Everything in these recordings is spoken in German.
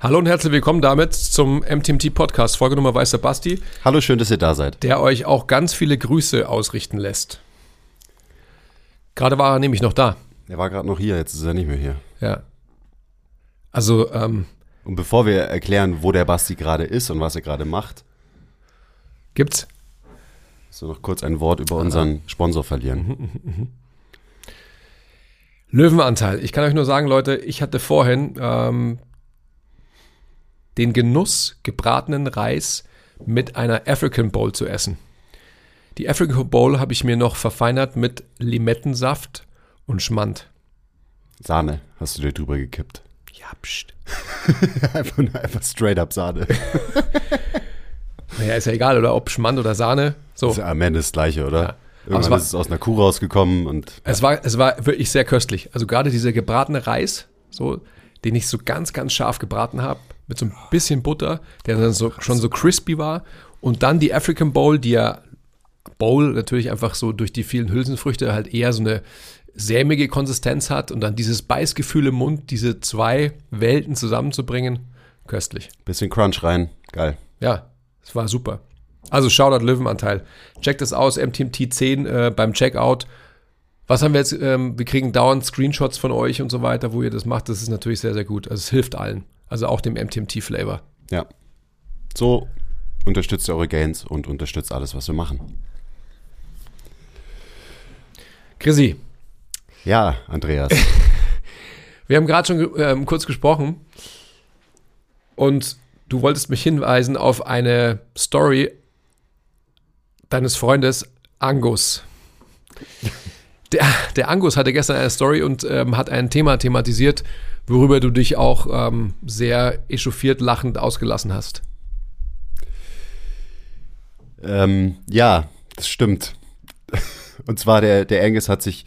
Hallo und herzlich willkommen damit zum MTMT Podcast, Folge Nummer Weißer Basti, Hallo, schön, dass ihr da seid. der euch auch ganz viele Grüße ausrichten lässt. Gerade war er nämlich noch da. Er war gerade noch hier, jetzt ist er nicht mehr hier. Ja. Also, ähm, Und bevor wir erklären, wo der Basti gerade ist und was er gerade macht, gibt's? so noch kurz ein Wort über unseren Sponsor verlieren. Löwenanteil. Ich kann euch nur sagen, Leute, ich hatte vorhin ähm, den Genuss, gebratenen Reis mit einer African Bowl zu essen. Die African Bowl habe ich mir noch verfeinert mit Limettensaft und Schmand. Sahne hast du dir drüber gekippt. Ja, pst. einfach, einfach straight up Sahne. Naja, ist ja egal, oder ob Schmand oder Sahne. So. Ist ja am Ende das Gleiche, oder? Ja. Irgendwann war- ist es aus einer Kuh rausgekommen und Es war, es war wirklich sehr köstlich. Also gerade dieser gebratene Reis, so, den ich so ganz, ganz scharf gebraten habe, mit so ein bisschen Butter, der dann so, schon so crispy war. Und dann die African Bowl, die ja Bowl natürlich einfach so durch die vielen Hülsenfrüchte halt eher so eine sämige Konsistenz hat und dann dieses Beißgefühl im Mund, diese zwei Welten zusammenzubringen, köstlich. bisschen Crunch rein. Geil. Ja, es war super. Also Shoutout Löwenanteil. Checkt das aus, MTMT 10 äh, beim Checkout. Was haben wir jetzt? Ähm, wir kriegen dauernd Screenshots von euch und so weiter, wo ihr das macht. Das ist natürlich sehr, sehr gut. Also es hilft allen. Also auch dem MTMT-Flavor. Ja. So unterstützt ihr eure Gains und unterstützt alles, was wir machen. Chrissy, Ja, Andreas. wir haben gerade schon ähm, kurz gesprochen und du wolltest mich hinweisen auf eine Story deines Freundes Angus. Der, der Angus hatte gestern eine Story und ähm, hat ein Thema thematisiert, worüber du dich auch ähm, sehr echauffiert lachend ausgelassen hast. ähm, ja, das stimmt. Und zwar der, der Angus hat sich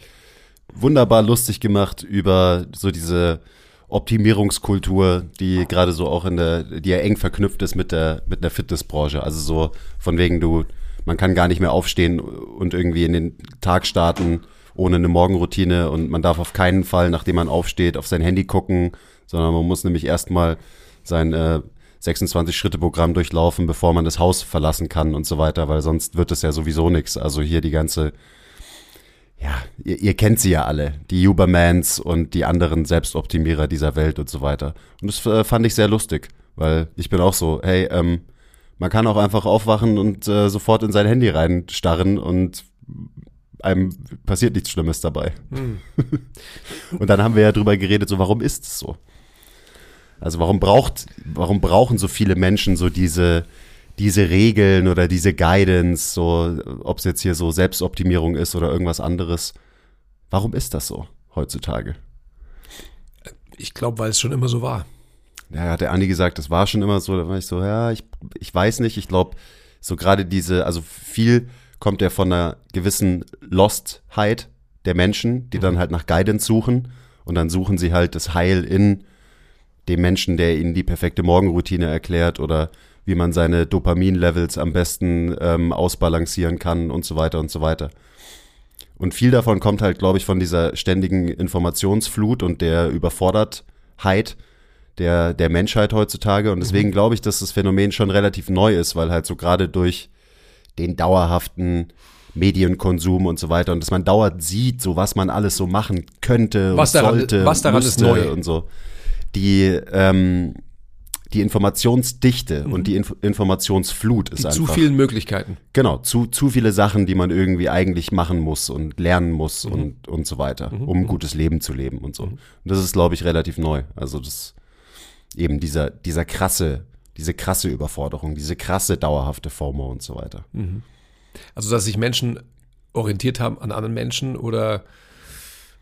wunderbar lustig gemacht über so diese Optimierungskultur, die gerade so auch in der, die ja eng verknüpft ist mit der, mit der Fitnessbranche. Also so von wegen du, man kann gar nicht mehr aufstehen und irgendwie in den Tag starten ohne eine Morgenroutine und man darf auf keinen Fall, nachdem man aufsteht, auf sein Handy gucken, sondern man muss nämlich erstmal sein äh, 26-Schritte-Programm durchlaufen, bevor man das Haus verlassen kann und so weiter, weil sonst wird es ja sowieso nichts. Also hier die ganze ja, ihr, ihr kennt sie ja alle, die Ubermans und die anderen Selbstoptimierer dieser Welt und so weiter. Und das äh, fand ich sehr lustig, weil ich bin auch so, hey, ähm, man kann auch einfach aufwachen und äh, sofort in sein Handy reinstarren und einem passiert nichts Schlimmes dabei. und dann haben wir ja drüber geredet, so warum ist es so? Also warum braucht, warum brauchen so viele Menschen so diese, diese Regeln oder diese Guidance, so ob es jetzt hier so Selbstoptimierung ist oder irgendwas anderes. Warum ist das so heutzutage? Ich glaube, weil es schon immer so war. Ja, hat der Andi gesagt, das war schon immer so, da war ich so, ja, ich, ich weiß nicht, ich glaube, so gerade diese, also viel kommt ja von einer gewissen Lostheit der Menschen, die dann halt nach Guidance suchen und dann suchen sie halt das Heil in dem Menschen, der ihnen die perfekte Morgenroutine erklärt oder wie man seine Dopamin-Levels am besten ähm, ausbalancieren kann und so weiter und so weiter. Und viel davon kommt halt, glaube ich, von dieser ständigen Informationsflut und der Überfordertheit der, der Menschheit heutzutage. Und deswegen glaube ich, dass das Phänomen schon relativ neu ist, weil halt so gerade durch den dauerhaften Medienkonsum und so weiter und dass man dauernd sieht, so was man alles so machen könnte Was daran- sollte, was daran ist neu? und so. Die, ähm, die Informationsdichte und die Inf Informationsflut ist Die einfach zu vielen Möglichkeiten. Genau, zu, zu viele Sachen, die man irgendwie eigentlich machen muss und lernen muss und, und so weiter, um ein gutes Leben zu leben und so. Und das ist, glaube ich, relativ neu. Also das, eben dieser, dieser krasse, diese krasse Überforderung, diese krasse dauerhafte FOMO und so weiter. Also, dass sich Menschen orientiert haben an anderen Menschen oder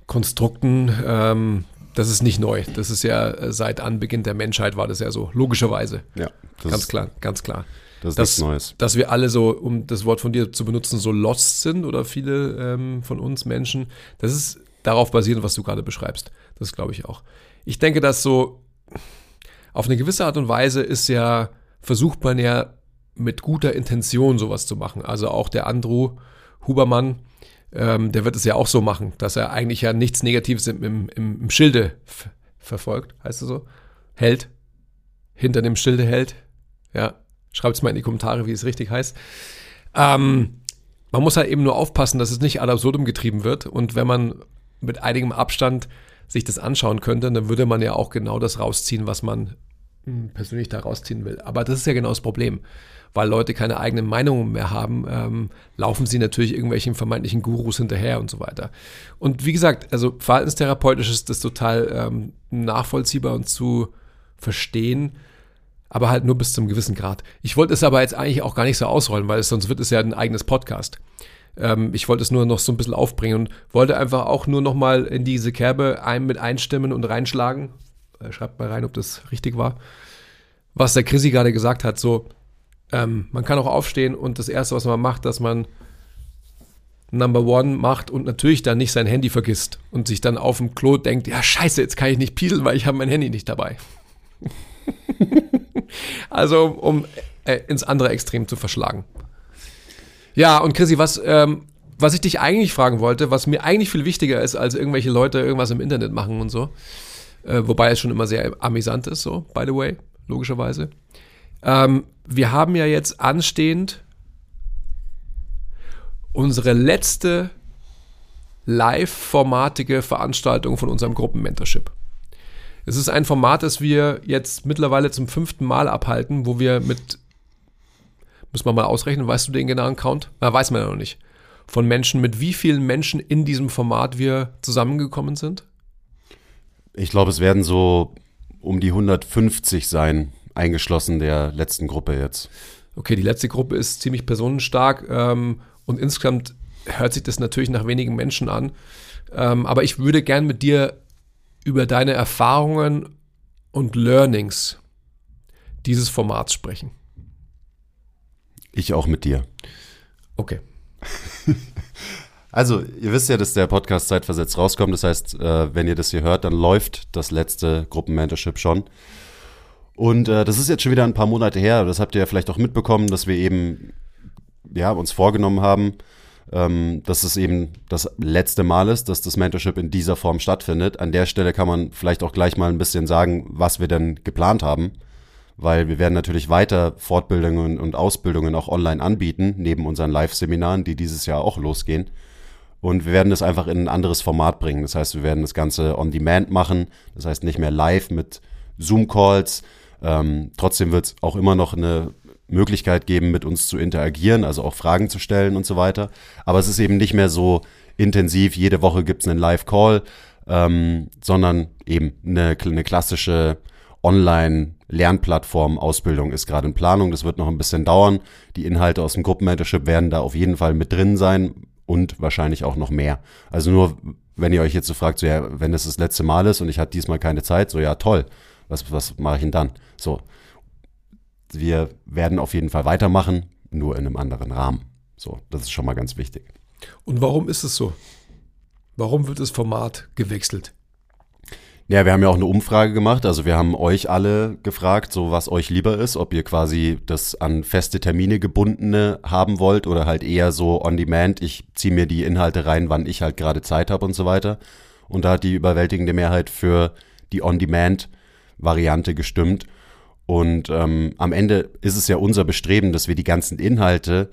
Konstrukten, ähm, das ist nicht neu. Das ist ja äh, seit Anbeginn der Menschheit war das ja so, logischerweise. Ja, ganz ist, klar, ganz klar. Das ist dass, nichts Neues. Dass wir alle so, um das Wort von dir zu benutzen, so lost sind oder viele ähm, von uns Menschen, das ist darauf basierend, was du gerade beschreibst. Das glaube ich auch. Ich denke, dass so auf eine gewisse Art und Weise ist ja, versucht man ja mit guter Intention sowas zu machen. Also auch der Andrew Hubermann, ähm, der wird es ja auch so machen, dass er eigentlich ja nichts Negatives im, im, im Schilde verfolgt, heißt es so? Hält. Hinter dem Schilde hält. Ja, Schreibt es mal in die Kommentare, wie es richtig heißt. Ähm, man muss halt eben nur aufpassen, dass es nicht ad absurdum getrieben wird. Und wenn man mit einigem Abstand sich das anschauen könnte, dann würde man ja auch genau das rausziehen, was man persönlich da rausziehen will. Aber das ist ja genau das Problem. Weil Leute keine eigenen Meinungen mehr haben, ähm, laufen sie natürlich irgendwelchen vermeintlichen Gurus hinterher und so weiter. Und wie gesagt, also verhaltenstherapeutisch ist das total ähm, nachvollziehbar und zu verstehen aber halt nur bis zum gewissen Grad. Ich wollte es aber jetzt eigentlich auch gar nicht so ausrollen, weil es, sonst wird es ja ein eigenes Podcast. Ähm, ich wollte es nur noch so ein bisschen aufbringen und wollte einfach auch nur noch mal in diese Kerbe ein, mit einstimmen und reinschlagen. Äh, schreibt mal rein, ob das richtig war. Was der Chrissy gerade gesagt hat, so, ähm, man kann auch aufstehen und das Erste, was man macht, dass man Number One macht und natürlich dann nicht sein Handy vergisst und sich dann auf dem Klo denkt, ja scheiße, jetzt kann ich nicht pieseln, weil ich habe mein Handy nicht dabei. also um äh, ins andere Extrem zu verschlagen. Ja, und Chrissy, was, ähm, was ich dich eigentlich fragen wollte, was mir eigentlich viel wichtiger ist, als irgendwelche Leute irgendwas im Internet machen und so, äh, wobei es schon immer sehr amüsant ist, so, by the way, logischerweise. Ähm, wir haben ja jetzt anstehend unsere letzte live-formatige Veranstaltung von unserem Gruppenmentorship. Es ist ein Format, das wir jetzt mittlerweile zum fünften Mal abhalten, wo wir mit, muss man mal ausrechnen, weißt du den genauen Count? Na, weiß man ja noch nicht. Von Menschen, mit wie vielen Menschen in diesem Format wir zusammengekommen sind? Ich glaube, es werden so um die 150 sein, eingeschlossen der letzten Gruppe jetzt. Okay, die letzte Gruppe ist ziemlich personenstark ähm, und insgesamt hört sich das natürlich nach wenigen Menschen an. Ähm, aber ich würde gern mit dir über deine Erfahrungen und Learnings dieses Formats sprechen. Ich auch mit dir. Okay. Also, ihr wisst ja, dass der Podcast zeitversetzt rauskommt. Das heißt, äh, wenn ihr das hier hört, dann läuft das letzte Gruppenmentorship schon. Und äh, das ist jetzt schon wieder ein paar Monate her. Das habt ihr ja vielleicht auch mitbekommen, dass wir eben ja, uns vorgenommen haben, ähm, dass es eben das letzte Mal ist, dass das Mentorship in dieser Form stattfindet. An der Stelle kann man vielleicht auch gleich mal ein bisschen sagen, was wir denn geplant haben, weil wir werden natürlich weiter Fortbildungen und Ausbildungen auch online anbieten, neben unseren Live-Seminaren, die dieses Jahr auch losgehen. Und wir werden das einfach in ein anderes Format bringen. Das heißt, wir werden das Ganze on demand machen. Das heißt, nicht mehr live mit Zoom-Calls. Ähm, trotzdem wird es auch immer noch eine Möglichkeit geben, mit uns zu interagieren, also auch Fragen zu stellen und so weiter. Aber es ist eben nicht mehr so intensiv, jede Woche gibt es einen Live-Call, ähm, sondern eben eine, eine klassische Online-Lernplattform, Ausbildung ist gerade in Planung. Das wird noch ein bisschen dauern. Die Inhalte aus dem Gruppenmentorship werden da auf jeden Fall mit drin sein und wahrscheinlich auch noch mehr. Also nur, wenn ihr euch jetzt so fragt, so ja, wenn es das letzte Mal ist und ich hatte diesmal keine Zeit, so ja, toll. Was, was mache ich denn dann? So, wir werden auf jeden Fall weitermachen, nur in einem anderen Rahmen. So, das ist schon mal ganz wichtig. Und warum ist es so? Warum wird das Format gewechselt? Ja, wir haben ja auch eine Umfrage gemacht. Also wir haben euch alle gefragt, so was euch lieber ist, ob ihr quasi das an feste Termine gebundene haben wollt oder halt eher so on demand. Ich ziehe mir die Inhalte rein, wann ich halt gerade Zeit habe und so weiter. Und da hat die überwältigende Mehrheit für die on demand Variante gestimmt. Und ähm, am Ende ist es ja unser Bestreben, dass wir die ganzen Inhalte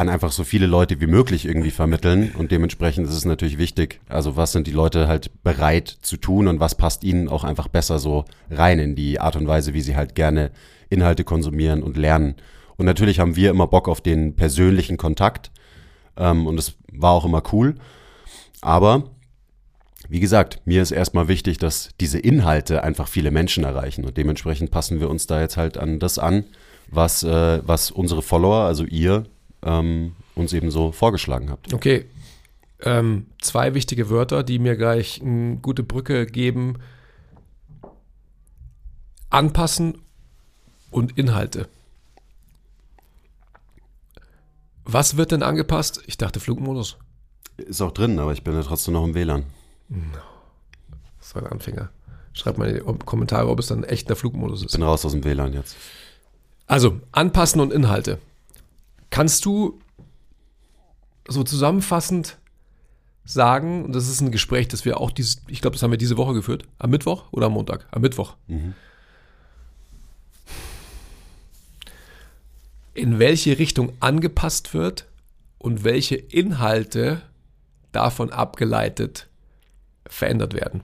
an einfach so viele Leute wie möglich irgendwie vermitteln. Und dementsprechend ist es natürlich wichtig, also was sind die Leute halt bereit zu tun und was passt ihnen auch einfach besser so rein in die Art und Weise, wie sie halt gerne Inhalte konsumieren und lernen. Und natürlich haben wir immer Bock auf den persönlichen Kontakt. Ähm, und es war auch immer cool. Aber wie gesagt, mir ist erstmal wichtig, dass diese Inhalte einfach viele Menschen erreichen und dementsprechend passen wir uns da jetzt halt an das an, was, äh, was unsere Follower, also ihr, ähm, uns eben so vorgeschlagen habt. Okay. Ähm, zwei wichtige Wörter, die mir gleich eine gute Brücke geben. Anpassen und Inhalte. Was wird denn angepasst? Ich dachte Flugmodus. Ist auch drin, aber ich bin ja trotzdem noch im WLAN. Das ist ein Anfänger. Schreibt mal in die Kommentare, ob es dann echt der Flugmodus ist. Bin raus aus dem WLAN jetzt. Also, anpassen und Inhalte. Kannst du so zusammenfassend sagen, und das ist ein Gespräch, das wir auch dieses, ich glaube, das haben wir diese Woche geführt, am Mittwoch oder am Montag? Am Mittwoch. In welche Richtung angepasst wird und welche Inhalte davon abgeleitet verändert werden.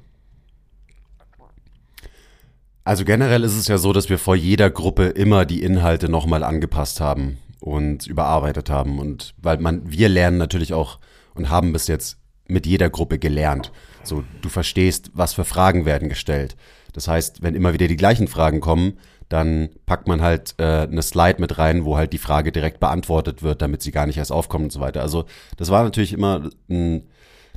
Also generell ist es ja so, dass wir vor jeder Gruppe immer die Inhalte nochmal angepasst haben und überarbeitet haben. Und weil man, wir lernen natürlich auch und haben bis jetzt mit jeder Gruppe gelernt. So, du verstehst, was für Fragen werden gestellt. Das heißt, wenn immer wieder die gleichen Fragen kommen, dann packt man halt äh, eine Slide mit rein, wo halt die Frage direkt beantwortet wird, damit sie gar nicht erst aufkommt und so weiter. Also das war natürlich immer ein,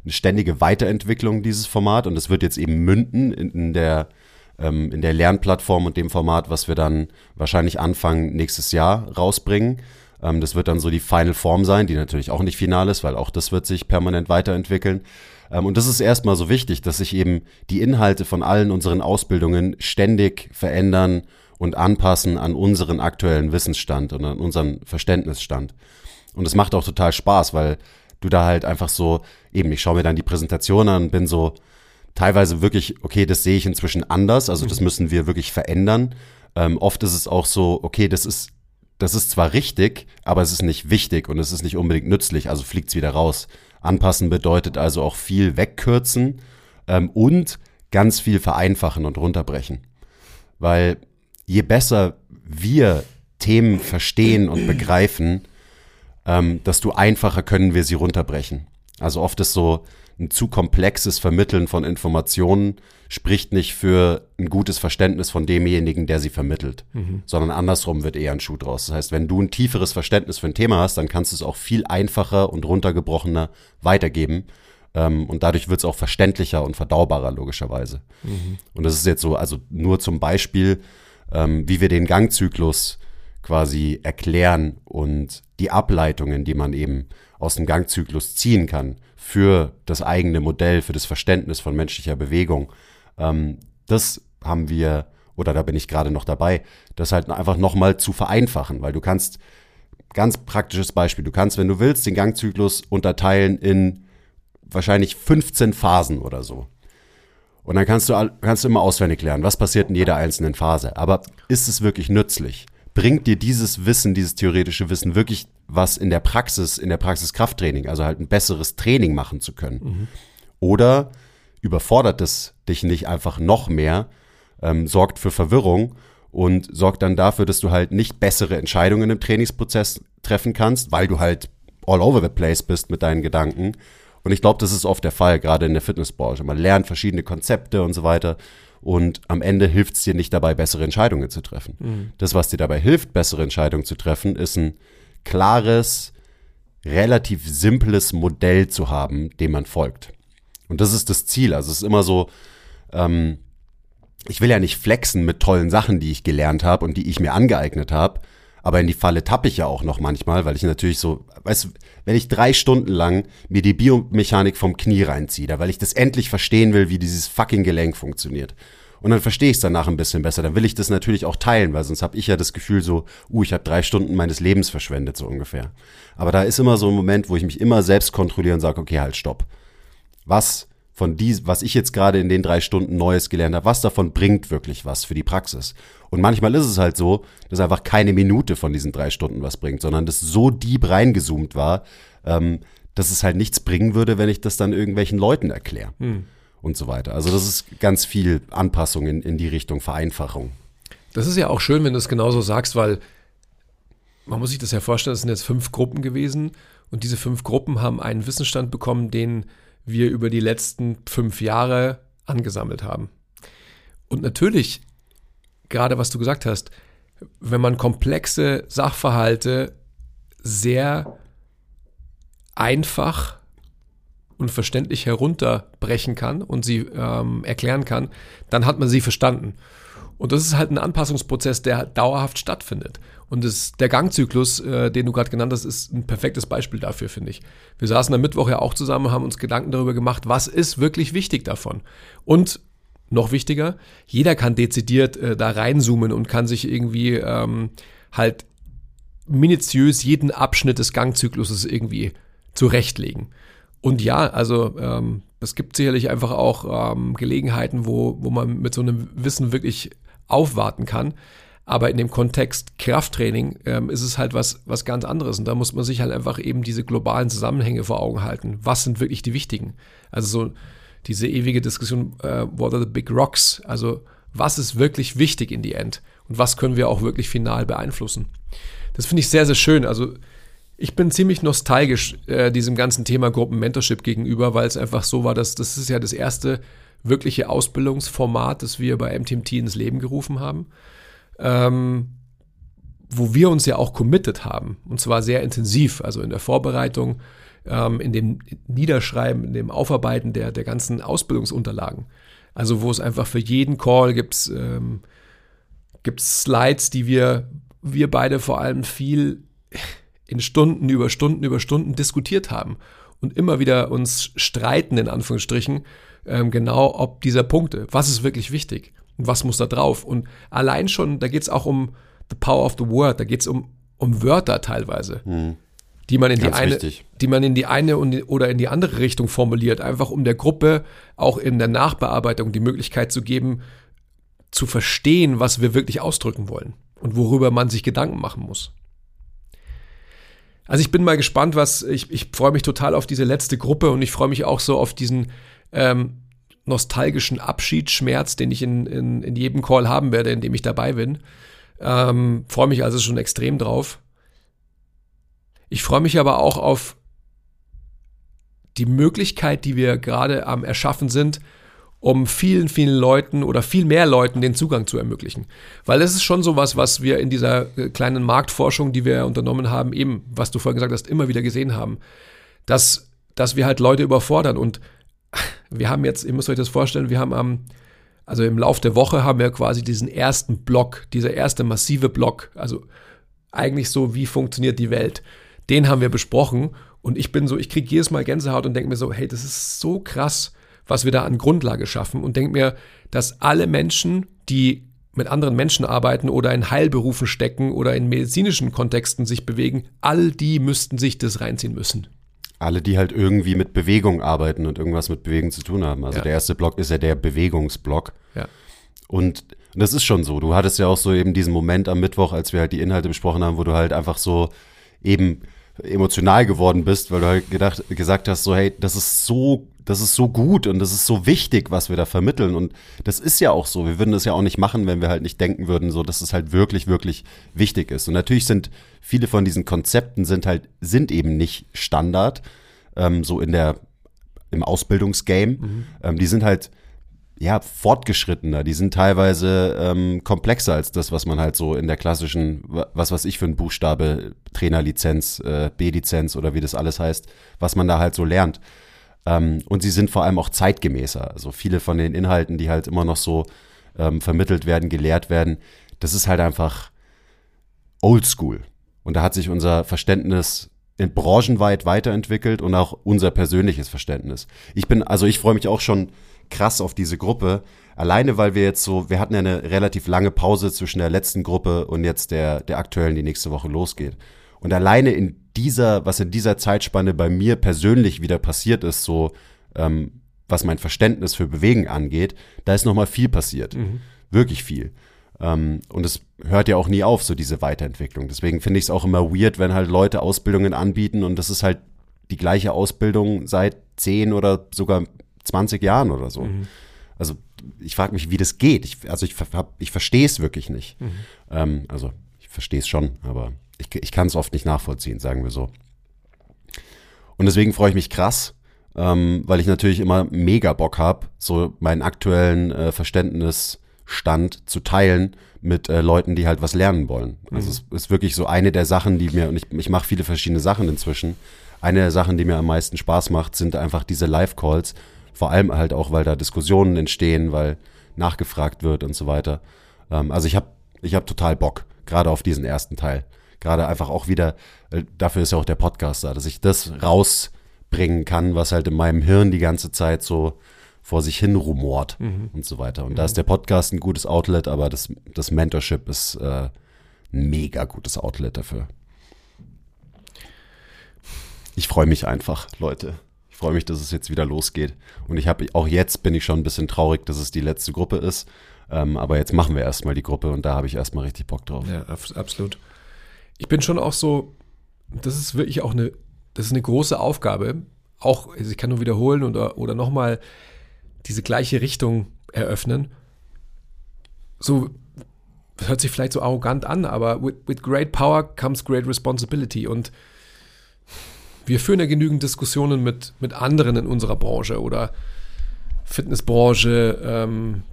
eine ständige Weiterentwicklung dieses Format und es wird jetzt eben münden in, in der ähm, in der Lernplattform und dem Format, was wir dann wahrscheinlich Anfang nächstes Jahr rausbringen. Ähm, das wird dann so die Final Form sein, die natürlich auch nicht final ist, weil auch das wird sich permanent weiterentwickeln. Ähm, und das ist erstmal so wichtig, dass sich eben die Inhalte von allen unseren Ausbildungen ständig verändern und anpassen an unseren aktuellen Wissensstand und an unseren Verständnisstand. Und es macht auch total Spaß, weil du da halt einfach so, eben, ich schaue mir dann die Präsentation an und bin so teilweise wirklich, okay, das sehe ich inzwischen anders, also das müssen wir wirklich verändern. Ähm, oft ist es auch so, okay, das ist, das ist zwar richtig, aber es ist nicht wichtig und es ist nicht unbedingt nützlich, also fliegt es wieder raus. Anpassen bedeutet also auch viel wegkürzen ähm, und ganz viel vereinfachen und runterbrechen. Weil je besser wir Themen verstehen und begreifen, ähm, desto einfacher können wir sie runterbrechen. Also oft ist so ein zu komplexes Vermitteln von Informationen spricht nicht für ein gutes Verständnis von demjenigen, der sie vermittelt, sondern andersrum wird eher ein Schuh draus. Das heißt, wenn du ein tieferes Verständnis für ein Thema hast, dann kannst du es auch viel einfacher und runtergebrochener weitergeben. Ähm, und dadurch wird es auch verständlicher und verdaubarer, logischerweise. Und das ist jetzt so, also nur zum Beispiel, ähm, wie wir den Gangzyklus quasi erklären und die Ableitungen, die man eben aus dem Gangzyklus ziehen kann für das eigene Modell, für das Verständnis von menschlicher Bewegung. Ähm, das haben wir, oder da bin ich gerade noch dabei, das halt einfach nochmal zu vereinfachen, weil du kannst, ganz praktisches Beispiel, du kannst, wenn du willst, den Gangzyklus unterteilen in wahrscheinlich 15 Phasen oder so. Und dann kannst du, kannst du immer auswendig lernen, was passiert in jeder einzelnen Phase. Aber ist es wirklich nützlich? Bringt dir dieses Wissen, dieses theoretische Wissen wirklich was in der Praxis, in der Praxis Krafttraining, also halt ein besseres Training machen zu können? Oder überfordert es dich nicht einfach noch mehr, ähm, sorgt für Verwirrung und sorgt dann dafür, dass du halt nicht bessere Entscheidungen im Trainingsprozess treffen kannst, weil du halt all over the place bist mit deinen Gedanken. Und ich glaube, das ist oft der Fall, gerade in der Fitnessbranche. Man lernt verschiedene Konzepte und so weiter. Und am Ende hilft es dir nicht dabei, bessere Entscheidungen zu treffen. Das, was dir dabei hilft, bessere Entscheidungen zu treffen, ist ein klares, relativ simples Modell zu haben, dem man folgt. Und das ist das Ziel. Also es ist immer so, ähm, ich will ja nicht flexen mit tollen Sachen, die ich gelernt habe und die ich mir angeeignet habe. Aber in die Falle tappe ich ja auch noch manchmal, weil ich natürlich so, weißt wenn ich drei Stunden lang mir die Biomechanik vom Knie reinziehe, weil ich das endlich verstehen will, wie dieses fucking Gelenk funktioniert. Und dann verstehe ich es danach ein bisschen besser. Dann will ich das natürlich auch teilen, weil sonst habe ich ja das Gefühl so, uh, ich habe drei Stunden meines Lebens verschwendet, so ungefähr. Aber da ist immer so ein Moment, wo ich mich immer selbst kontrolliere und sage, okay, halt, stopp. Was von dies, was ich jetzt gerade in den drei Stunden Neues gelernt habe, was davon bringt wirklich was für die Praxis? Und manchmal ist es halt so, dass einfach keine Minute von diesen drei Stunden was bringt, sondern das so deep reingezoomt war, ähm, dass es halt nichts bringen würde, wenn ich das dann irgendwelchen Leuten erkläre. Und so weiter. Also das ist ganz viel Anpassung in, in die Richtung Vereinfachung. Das ist ja auch schön, wenn du es genauso sagst, weil man muss sich das ja vorstellen, es sind jetzt fünf Gruppen gewesen und diese fünf Gruppen haben einen Wissensstand bekommen, den wir über die letzten fünf Jahre angesammelt haben. Und natürlich, gerade was du gesagt hast, wenn man komplexe Sachverhalte sehr einfach und verständlich herunterbrechen kann und sie ähm, erklären kann, dann hat man sie verstanden. Und das ist halt ein Anpassungsprozess, der dauerhaft stattfindet. Und das, der Gangzyklus, äh, den du gerade genannt hast, ist ein perfektes Beispiel dafür, finde ich. Wir saßen am Mittwoch ja auch zusammen haben uns Gedanken darüber gemacht, was ist wirklich wichtig davon. Und noch wichtiger, jeder kann dezidiert äh, da reinzoomen und kann sich irgendwie ähm, halt minutiös jeden Abschnitt des Gangzykluses irgendwie zurechtlegen. Und ja, also ähm, es gibt sicherlich einfach auch ähm, Gelegenheiten, wo, wo man mit so einem Wissen wirklich aufwarten kann. Aber in dem Kontext Krafttraining ähm, ist es halt was, was ganz anderes. Und da muss man sich halt einfach eben diese globalen Zusammenhänge vor Augen halten. Was sind wirklich die wichtigen? Also so diese ewige Diskussion, äh, what are the big rocks? Also was ist wirklich wichtig in die End? Und was können wir auch wirklich final beeinflussen? Das finde ich sehr, sehr schön. Also ich bin ziemlich nostalgisch äh, diesem ganzen Thema Gruppenmentorship gegenüber, weil es einfach so war, dass das ist ja das erste wirkliche Ausbildungsformat, das wir bei MTMT ins Leben gerufen haben, ähm, wo wir uns ja auch committed haben und zwar sehr intensiv, also in der Vorbereitung, ähm, in dem Niederschreiben, in dem Aufarbeiten der, der ganzen Ausbildungsunterlagen. Also wo es einfach für jeden Call gibt ähm, gibt's Slides, die wir, wir beide vor allem viel in Stunden über Stunden über Stunden diskutiert haben und immer wieder uns streiten, in Anführungsstrichen, ähm, genau ob dieser Punkte, was ist wirklich wichtig und was muss da drauf. Und allein schon, da geht es auch um the power of the word, da geht es um, um Wörter teilweise. Mhm. Die man, in die eine, wichtig. die man in die eine oder in die andere Richtung formuliert, einfach um der Gruppe auch in der Nachbearbeitung die Möglichkeit zu geben, zu verstehen, was wir wirklich ausdrücken wollen und worüber man sich Gedanken machen muss. Also ich bin mal gespannt, was, ich, ich freue mich total auf diese letzte Gruppe und ich freue mich auch so auf diesen ähm, nostalgischen Abschiedsschmerz, den ich in, in, in jedem Call haben werde, in dem ich dabei bin. Ähm, freue mich also schon extrem drauf. Ich freue mich aber auch auf die Möglichkeit, die wir gerade am Erschaffen sind, um vielen, vielen Leuten oder viel mehr Leuten den Zugang zu ermöglichen. Weil es ist schon sowas, was wir in dieser äh, kleinen Marktforschung, die wir unternommen haben, eben, was du vorhin gesagt hast, immer wieder gesehen haben, dass, dass wir halt Leute überfordern. Und wir haben jetzt, ihr müsst euch das vorstellen, wir haben am, also im Lauf der Woche haben wir quasi diesen ersten Block, dieser erste massive Block, also eigentlich so, wie funktioniert die Welt, den haben wir besprochen. Und ich bin so, ich kriege jedes Mal Gänsehaut und denke mir so, hey, das ist so krass was wir da an Grundlage schaffen und denke mir, dass alle Menschen, die mit anderen Menschen arbeiten oder in Heilberufen stecken oder in medizinischen Kontexten sich bewegen, all die müssten sich das reinziehen müssen. Alle, die halt irgendwie mit Bewegung arbeiten und irgendwas mit Bewegung zu tun haben. Also ja. der erste Block ist ja der Bewegungsblock. Ja. Und das ist schon so. Du hattest ja auch so eben diesen Moment am Mittwoch, als wir halt die Inhalte besprochen haben, wo du halt einfach so eben emotional geworden bist, weil du halt gedacht, gesagt hast, so hey, das ist so das ist so gut und das ist so wichtig, was wir da vermitteln. Und das ist ja auch so. Wir würden das ja auch nicht machen, wenn wir halt nicht denken würden, so, dass es halt wirklich, wirklich wichtig ist. Und natürlich sind viele von diesen Konzepten sind halt, sind eben nicht Standard, ähm, so in der, im Ausbildungsgame. Mhm. Ähm, die sind halt, ja, fortgeschrittener. Die sind teilweise ähm, komplexer als das, was man halt so in der klassischen, was weiß ich für ein Buchstabe, Trainerlizenz, äh, B-Lizenz oder wie das alles heißt, was man da halt so lernt. Ähm, und sie sind vor allem auch zeitgemäßer. Also viele von den Inhalten, die halt immer noch so ähm, vermittelt werden, gelehrt werden, das ist halt einfach oldschool. Und da hat sich unser Verständnis in branchenweit weiterentwickelt und auch unser persönliches Verständnis. Ich bin, also ich freue mich auch schon krass auf diese Gruppe. Alleine, weil wir jetzt so, wir hatten ja eine relativ lange Pause zwischen der letzten Gruppe und jetzt der, der aktuellen, die nächste Woche losgeht. Und alleine in dieser, was in dieser Zeitspanne bei mir persönlich wieder passiert ist, so ähm, was mein Verständnis für Bewegen angeht, da ist nochmal viel passiert. Mhm. Wirklich viel. Ähm, und es hört ja auch nie auf, so diese Weiterentwicklung. Deswegen finde ich es auch immer weird, wenn halt Leute Ausbildungen anbieten und das ist halt die gleiche Ausbildung seit zehn oder sogar 20 Jahren oder so. Mhm. Also ich frage mich, wie das geht. Ich, also ich, ich verstehe es wirklich nicht. Mhm. Ähm, also ich verstehe es schon, aber ich, ich kann es oft nicht nachvollziehen, sagen wir so. Und deswegen freue ich mich krass, ähm, weil ich natürlich immer mega Bock habe, so meinen aktuellen äh, Verständnisstand zu teilen mit äh, Leuten, die halt was lernen wollen. Also es ist wirklich so eine der Sachen, die mir, und ich, ich mache viele verschiedene Sachen inzwischen, eine der Sachen, die mir am meisten Spaß macht, sind einfach diese Live-Calls, vor allem halt auch, weil da Diskussionen entstehen, weil nachgefragt wird und so weiter. Ähm, also ich habe ich hab total Bock, gerade auf diesen ersten Teil. Gerade einfach auch wieder, äh, dafür ist ja auch der Podcast da, dass ich das rausbringen kann, was halt in meinem Hirn die ganze Zeit so vor sich hin rumort und so weiter. Und da ist der Podcast ein gutes Outlet, aber das, das Mentorship ist äh, ein mega gutes Outlet dafür. Ich freue mich einfach, Leute. Freue mich, dass es jetzt wieder losgeht. Und ich habe auch jetzt bin ich schon ein bisschen traurig, dass es die letzte Gruppe ist. Ähm, aber jetzt machen wir erstmal die Gruppe und da habe ich erstmal richtig Bock drauf. Ja, abs- absolut. Ich bin schon auch so, das ist wirklich auch eine, das ist eine große Aufgabe. Auch, also ich kann nur wiederholen oder, oder nochmal diese gleiche Richtung eröffnen. So, das hört sich vielleicht so arrogant an, aber with, with great power comes great responsibility. Und wir führen ja genügend Diskussionen mit, mit anderen in unserer Branche oder Fitnessbranche, ähm,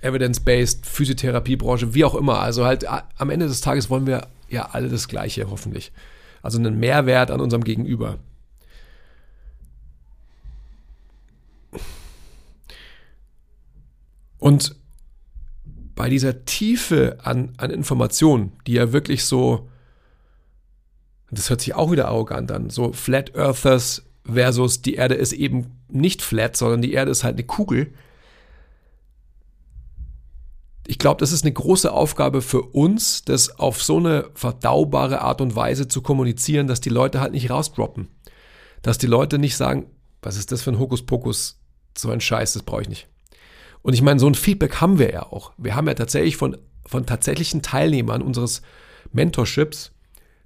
Evidence-Based, Physiotherapiebranche, wie auch immer. Also halt am Ende des Tages wollen wir ja alle das Gleiche, hoffentlich. Also einen Mehrwert an unserem Gegenüber. Und bei dieser Tiefe an, an Informationen, die ja wirklich so, das hört sich auch wieder arrogant an, so Flat Earthers versus die Erde ist eben nicht flat, sondern die Erde ist halt eine Kugel ich glaube, das ist eine große Aufgabe für uns, das auf so eine verdaubare Art und Weise zu kommunizieren, dass die Leute halt nicht rausdroppen. Dass die Leute nicht sagen, was ist das für ein Hokuspokus, so ein Scheiß, das brauche ich nicht. Und ich meine, so ein Feedback haben wir ja auch. Wir haben ja tatsächlich von, von tatsächlichen Teilnehmern unseres Mentorships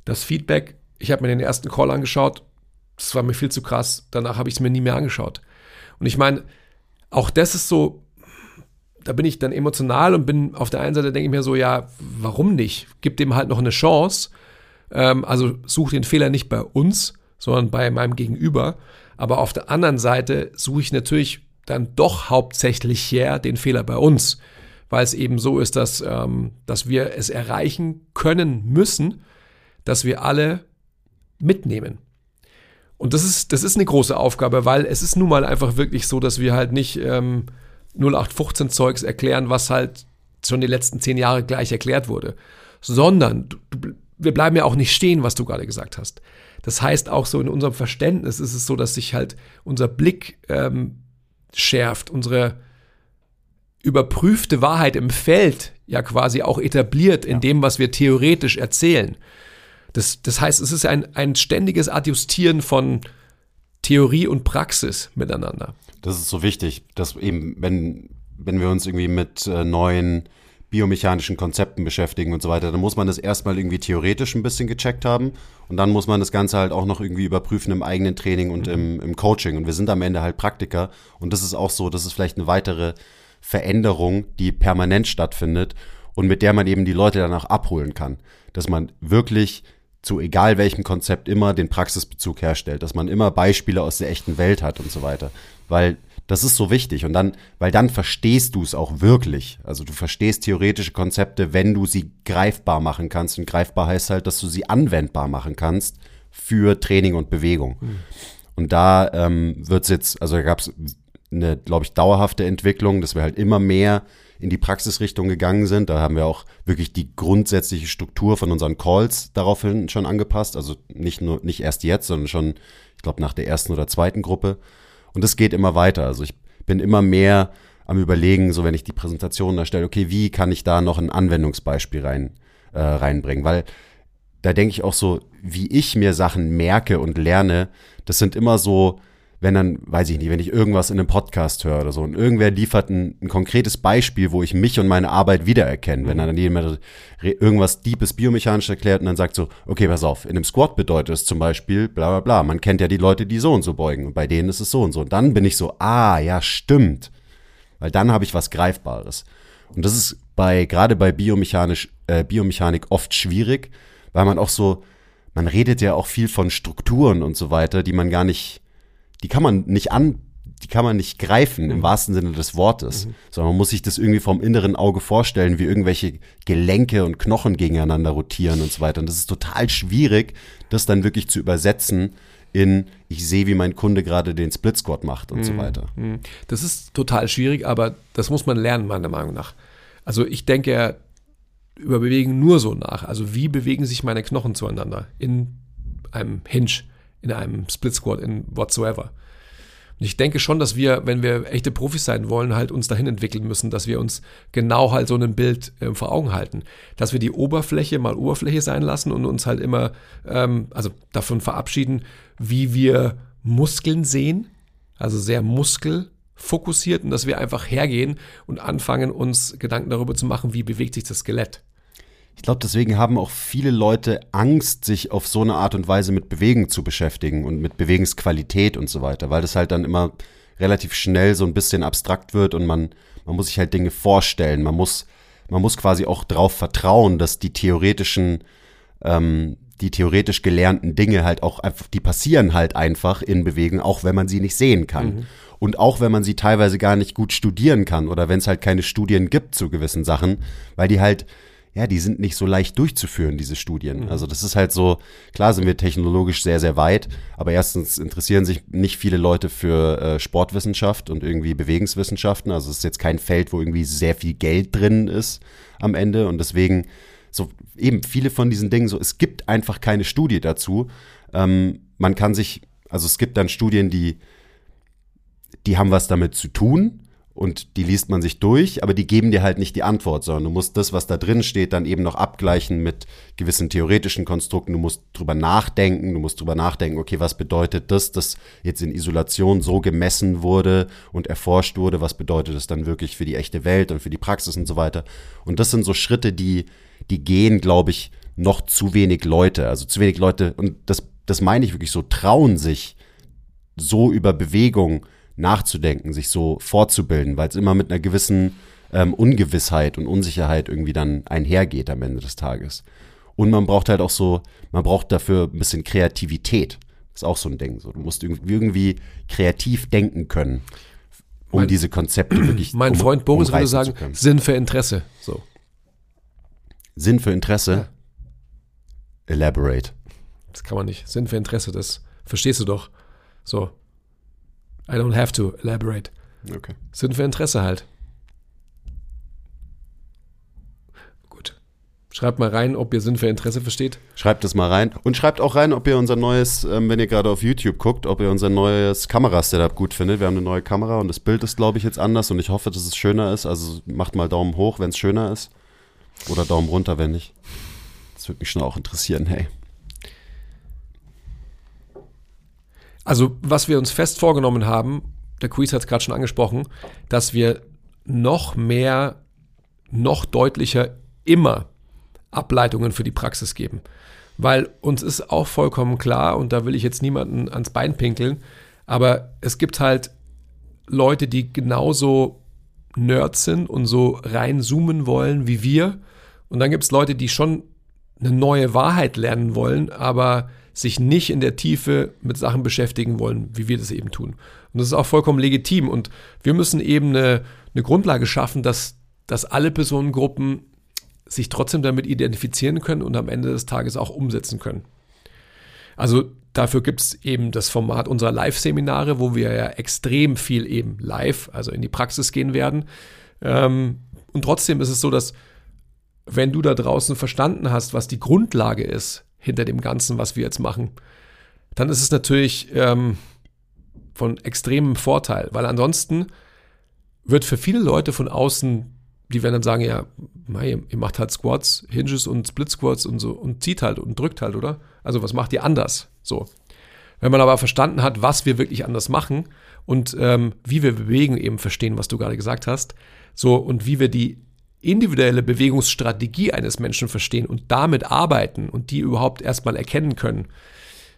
das Feedback, ich habe mir den ersten Call angeschaut, das war mir viel zu krass, danach habe ich es mir nie mehr angeschaut. Und ich meine, auch das ist so, da bin ich dann emotional und bin auf der einen Seite denke ich mir so, ja, warum nicht? Gib dem halt noch eine Chance. Ähm, also such den Fehler nicht bei uns, sondern bei meinem Gegenüber. Aber auf der anderen Seite suche ich natürlich dann doch hauptsächlich her den Fehler bei uns, weil es eben so ist, dass, ähm, dass wir es erreichen können müssen, dass wir alle mitnehmen. Und das ist, das ist eine große Aufgabe, weil es ist nun mal einfach wirklich so, dass wir halt nicht ähm, 0815 Zeugs erklären, was halt schon die letzten zehn Jahre gleich erklärt wurde, sondern du, wir bleiben ja auch nicht stehen, was du gerade gesagt hast. Das heißt auch so in unserem Verständnis ist es so, dass sich halt unser Blick ähm, schärft, unsere überprüfte Wahrheit im Feld ja quasi auch etabliert in dem, was wir theoretisch erzählen. Das, das heißt, es ist ein, ein ständiges Adjustieren von Theorie und Praxis miteinander. Das ist so wichtig, dass eben, wenn, wenn wir uns irgendwie mit äh, neuen biomechanischen Konzepten beschäftigen und so weiter, dann muss man das erstmal irgendwie theoretisch ein bisschen gecheckt haben und dann muss man das Ganze halt auch noch irgendwie überprüfen im eigenen Training und im, im Coaching. Und wir sind am Ende halt Praktiker und das ist auch so, das ist vielleicht eine weitere Veränderung, die permanent stattfindet und mit der man eben die Leute danach abholen kann. Dass man wirklich zu egal welchem Konzept immer den Praxisbezug herstellt, dass man immer Beispiele aus der echten Welt hat und so weiter. Weil das ist so wichtig und dann, weil dann verstehst du es auch wirklich. Also du verstehst theoretische Konzepte, wenn du sie greifbar machen kannst. Und greifbar heißt halt, dass du sie anwendbar machen kannst für Training und Bewegung. Mhm. Und da ähm, wird es jetzt, also da gab es eine, glaube ich, dauerhafte Entwicklung, dass wir halt immer mehr in die Praxisrichtung gegangen sind. Da haben wir auch wirklich die grundsätzliche Struktur von unseren Calls daraufhin schon angepasst. Also nicht nur, nicht erst jetzt, sondern schon, ich glaube, nach der ersten oder zweiten Gruppe. Und es geht immer weiter. Also ich bin immer mehr am überlegen, so wenn ich die Präsentation erstelle, okay, wie kann ich da noch ein Anwendungsbeispiel rein, äh, reinbringen? Weil da denke ich auch so, wie ich mir Sachen merke und lerne, das sind immer so, wenn dann, weiß ich nicht, wenn ich irgendwas in einem Podcast höre oder so. Und irgendwer liefert ein, ein konkretes Beispiel, wo ich mich und meine Arbeit wiedererkenne, mhm. wenn dann jemand irgendwas Deepes biomechanisch erklärt und dann sagt so, okay, pass auf, in einem Squat bedeutet es zum Beispiel bla bla bla, man kennt ja die Leute, die so und so beugen. Und bei denen ist es so und so. Und dann bin ich so, ah, ja, stimmt, weil dann habe ich was Greifbares. Und das ist bei, gerade bei biomechanisch, äh, Biomechanik oft schwierig, weil man auch so, man redet ja auch viel von Strukturen und so weiter, die man gar nicht die kann man nicht an, die kann man nicht greifen im wahrsten Sinne des Wortes, sondern man muss sich das irgendwie vom inneren Auge vorstellen, wie irgendwelche Gelenke und Knochen gegeneinander rotieren und so weiter. Und das ist total schwierig, das dann wirklich zu übersetzen in, ich sehe, wie mein Kunde gerade den Split Squat macht und so weiter. Das ist total schwierig, aber das muss man lernen, meiner Meinung nach. Also ich denke ja über Bewegen nur so nach. Also wie bewegen sich meine Knochen zueinander in einem Hinge, in einem Split Squat, in whatsoever. Und ich denke schon, dass wir, wenn wir echte Profis sein wollen, halt uns dahin entwickeln müssen, dass wir uns genau halt so ein Bild äh, vor Augen halten. Dass wir die Oberfläche mal Oberfläche sein lassen und uns halt immer, ähm, also davon verabschieden, wie wir Muskeln sehen, also sehr muskelfokussiert und dass wir einfach hergehen und anfangen, uns Gedanken darüber zu machen, wie bewegt sich das Skelett. Ich glaube, deswegen haben auch viele Leute Angst, sich auf so eine Art und Weise mit Bewegen zu beschäftigen und mit Bewegungsqualität und so weiter, weil das halt dann immer relativ schnell so ein bisschen abstrakt wird und man, man muss sich halt Dinge vorstellen. Man muss, man muss quasi auch darauf vertrauen, dass die theoretischen, ähm, die theoretisch gelernten Dinge halt auch einfach, die passieren halt einfach in Bewegung, auch wenn man sie nicht sehen kann. Und auch wenn man sie teilweise gar nicht gut studieren kann oder wenn es halt keine Studien gibt zu gewissen Sachen, weil die halt, ja, die sind nicht so leicht durchzuführen, diese Studien. Also das ist halt so, klar sind wir technologisch sehr, sehr weit, aber erstens interessieren sich nicht viele Leute für äh, Sportwissenschaft und irgendwie Bewegungswissenschaften. Also es ist jetzt kein Feld, wo irgendwie sehr viel Geld drin ist am Ende und deswegen so eben viele von diesen Dingen so, es gibt einfach keine Studie dazu. Ähm, man kann sich, also es gibt dann Studien, die die haben was damit zu tun und die liest man sich durch, aber die geben dir halt nicht die Antwort, sondern du musst das, was da drin steht, dann eben noch abgleichen mit gewissen theoretischen Konstrukten. Du musst drüber nachdenken, du musst drüber nachdenken, okay, was bedeutet das, dass jetzt in Isolation so gemessen wurde und erforscht wurde, was bedeutet das dann wirklich für die echte Welt und für die Praxis und so weiter. Und das sind so Schritte, die, die gehen, glaube ich, noch zu wenig Leute, also zu wenig Leute, und das, das meine ich wirklich so, trauen sich so über Bewegung nachzudenken, sich so fortzubilden, weil es immer mit einer gewissen ähm, Ungewissheit und Unsicherheit irgendwie dann einhergeht am Ende des Tages. Und man braucht halt auch so, man braucht dafür ein bisschen Kreativität. Das ist auch so ein Ding. So, du musst irgendwie, kreativ denken können, um Mein- diese Konzepte wirklich Mein um, Freund Boris würde sagen. Sinn für Interesse. So. Sinn für Interesse. Elaborate. Das kann man nicht. Sinn für Interesse, das verstehst du doch. So. I don't have to elaborate. Okay. Sinn für Interesse halt. Gut. Schreibt mal rein, ob ihr Sinn für Interesse versteht. Schreibt es mal rein. Und schreibt auch rein, ob ihr unser neues, ähm, wenn ihr gerade auf YouTube guckt, ob ihr unser neues Kamerasetup gut findet. Wir haben eine neue Kamera und das Bild ist, glaube ich, jetzt anders und ich hoffe, dass es schöner ist. Also macht mal Daumen hoch, wenn es schöner ist. Oder Daumen runter, wenn nicht. Das würde mich schon auch interessieren, hey. Also, was wir uns fest vorgenommen haben, der Quiz hat es gerade schon angesprochen, dass wir noch mehr, noch deutlicher immer Ableitungen für die Praxis geben. Weil uns ist auch vollkommen klar, und da will ich jetzt niemanden ans Bein pinkeln, aber es gibt halt Leute, die genauso Nerds sind und so reinzoomen wollen wie wir. Und dann gibt es Leute, die schon eine neue Wahrheit lernen wollen, aber sich nicht in der Tiefe mit Sachen beschäftigen wollen, wie wir das eben tun. Und das ist auch vollkommen legitim. Und wir müssen eben eine, eine Grundlage schaffen, dass, dass alle Personengruppen sich trotzdem damit identifizieren können und am Ende des Tages auch umsetzen können. Also dafür gibt es eben das Format unserer Live-Seminare, wo wir ja extrem viel eben live, also in die Praxis gehen werden. Ähm, und trotzdem ist es so, dass wenn du da draußen verstanden hast, was die Grundlage ist hinter dem Ganzen, was wir jetzt machen, dann ist es natürlich ähm, von extremem Vorteil, weil ansonsten wird für viele Leute von außen, die werden dann sagen, ja, mei, ihr macht halt Squats, Hinges und Split Squats und so und zieht halt und drückt halt, oder? Also was macht ihr anders? So. Wenn man aber verstanden hat, was wir wirklich anders machen und ähm, wie wir bewegen, eben verstehen, was du gerade gesagt hast, so und wie wir die individuelle Bewegungsstrategie eines Menschen verstehen und damit arbeiten und die überhaupt erstmal erkennen können,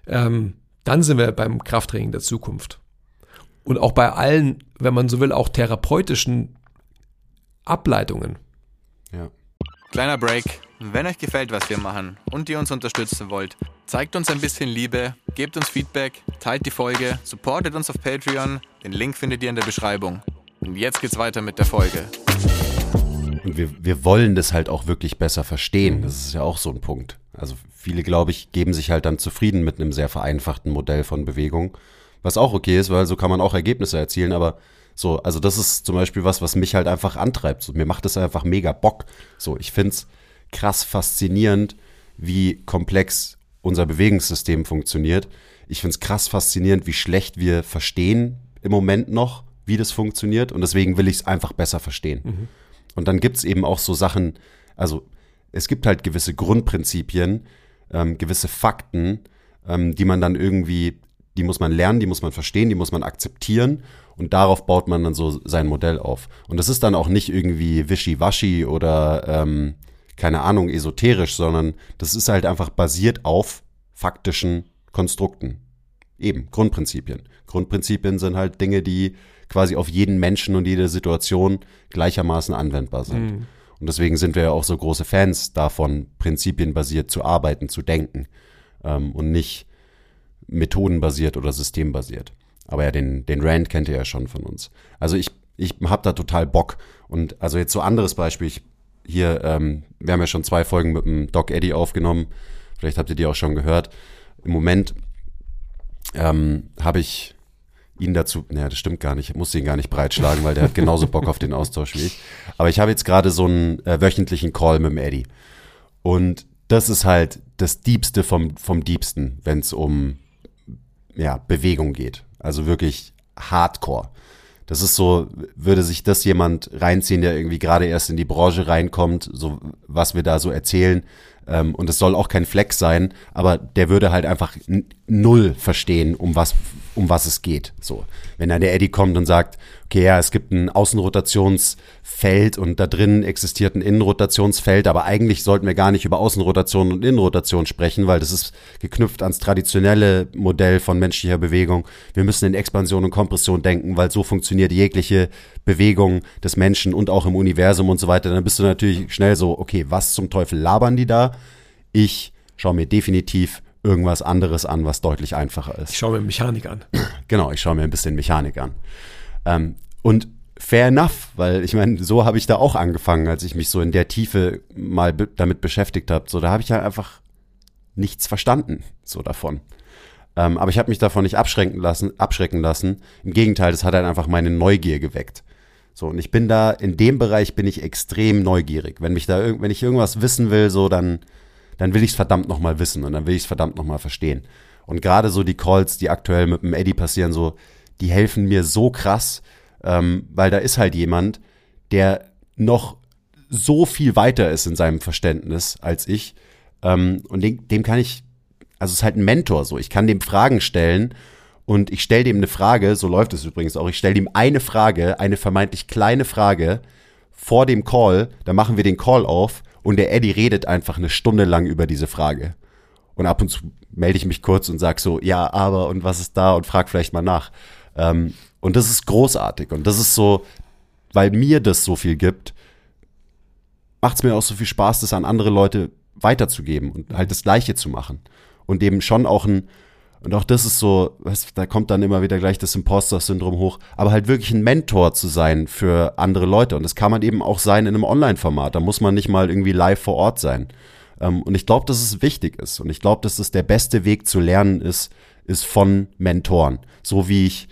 ähm, dann sind wir beim Krafttraining der Zukunft. Und auch bei allen, wenn man so will, auch therapeutischen Ableitungen. Ja. Kleiner Break. Wenn euch gefällt, was wir machen und ihr uns unterstützen wollt, zeigt uns ein bisschen Liebe gebt uns Feedback, teilt die Folge, supportet uns auf Patreon. Den Link findet ihr in der Beschreibung. Und jetzt geht's weiter mit der Folge. Und wir, wir wollen das halt auch wirklich besser verstehen. Das ist ja auch so ein Punkt. Also viele, glaube ich, geben sich halt dann zufrieden mit einem sehr vereinfachten Modell von Bewegung. Was auch okay ist, weil so kann man auch Ergebnisse erzielen, aber so, also das ist zum Beispiel was, was mich halt einfach antreibt. So, mir macht das einfach mega Bock. So, ich find's krass faszinierend, wie komplex unser Bewegungssystem funktioniert. Ich find's krass faszinierend, wie schlecht wir verstehen im Moment noch, wie das funktioniert. Und deswegen will ich es einfach besser verstehen. Und dann gibt's eben auch so Sachen, also es gibt halt gewisse Grundprinzipien, ähm, gewisse Fakten, ähm, die man dann irgendwie, die muss man lernen, die muss man verstehen, die muss man akzeptieren und darauf baut man dann so sein Modell auf. Und das ist dann auch nicht irgendwie wischiwaschi oder ähm, keine Ahnung, esoterisch, sondern das ist halt einfach basiert auf faktischen Konstrukten. Eben, Grundprinzipien. Grundprinzipien sind halt Dinge, die quasi auf jeden Menschen und jede Situation gleichermaßen anwendbar sind. Und deswegen sind wir ja auch so große Fans davon, prinzipienbasiert zu arbeiten, zu denken ähm, und nicht methodenbasiert oder systembasiert. Aber ja, den, den Rand kennt ihr ja schon von uns. Also ich, ich habe da total Bock. Und also jetzt so anderes Beispiel. Ich, hier, ähm, wir haben ja schon zwei Folgen mit dem Doc Eddie aufgenommen. Vielleicht habt ihr die auch schon gehört. Im Moment ähm, habe ich ihn dazu, naja, das stimmt gar nicht, ich musste ihn gar nicht breitschlagen, weil der hat genauso Bock auf den Austausch wie ich. Aber ich habe jetzt gerade so einen äh, wöchentlichen Call mit dem Eddie. Und das ist halt das Diebste vom, vom Diebsten, wenn es um ja, Bewegung geht. Also wirklich Hardcore. Das ist so, würde sich das jemand reinziehen, der irgendwie gerade erst in die Branche reinkommt, so was wir da so erzählen. Ähm, und es soll auch kein Flex sein, aber der würde halt einfach null verstehen, um was, um was es geht. So, wenn dann der Eddie kommt und sagt, okay, ja, es gibt ein Außenrotationsfeld und da drin existiert ein Innenrotationsfeld, aber eigentlich sollten wir gar nicht über Außenrotation und Innenrotation sprechen, weil das ist geknüpft ans traditionelle Modell von menschlicher Bewegung. Wir müssen in Expansion und Kompression denken, weil so funktioniert jegliche Bewegung des Menschen und auch im Universum und so weiter. Dann bist du natürlich schnell so, okay, was zum Teufel labern die da? Ich schaue mir definitiv irgendwas anderes an, was deutlich einfacher ist. Ich schaue mir Mechanik an. Genau, ich schaue mir ein bisschen Mechanik an. Ähm, und fair enough, weil ich meine, so habe ich da auch angefangen, als ich mich so in der Tiefe mal be damit beschäftigt habe. So, da habe ich halt einfach nichts verstanden, so davon. Ähm, aber ich habe mich davon nicht abschrecken lassen, abschrecken lassen. Im Gegenteil, das hat halt einfach meine Neugier geweckt. So, und ich bin da, in dem Bereich bin ich extrem neugierig. Wenn mich da, wenn ich irgendwas wissen will, so, dann, dann will ich es verdammt nochmal wissen und dann will ich es verdammt nochmal verstehen. Und gerade so die Calls, die aktuell mit dem Eddie passieren, so, die helfen mir so krass, ähm, weil da ist halt jemand, der noch so viel weiter ist in seinem Verständnis als ich. Ähm, und dem, dem kann ich, also es ist halt ein Mentor so. Ich kann dem Fragen stellen und ich stelle dem eine Frage, so läuft es übrigens auch, ich stelle ihm eine Frage, eine vermeintlich kleine Frage vor dem Call, dann machen wir den Call auf und der Eddie redet einfach eine Stunde lang über diese Frage. Und ab und zu melde ich mich kurz und sag so, ja, aber und was ist da und frag vielleicht mal nach. Ähm, und das ist großartig und das ist so, weil mir das so viel gibt, macht es mir auch so viel Spaß, das an andere Leute weiterzugeben und halt das Gleiche zu machen. Und eben schon auch ein, und auch das ist so, da kommt dann immer wieder gleich das Imposter-Syndrom hoch, aber halt wirklich ein Mentor zu sein für andere Leute. Und das kann man eben auch sein in einem Online-Format. Da muss man nicht mal irgendwie live vor Ort sein. Ähm, und ich glaube, dass es wichtig ist. Und ich glaube, dass es der beste Weg zu lernen ist, ist von Mentoren. So wie ich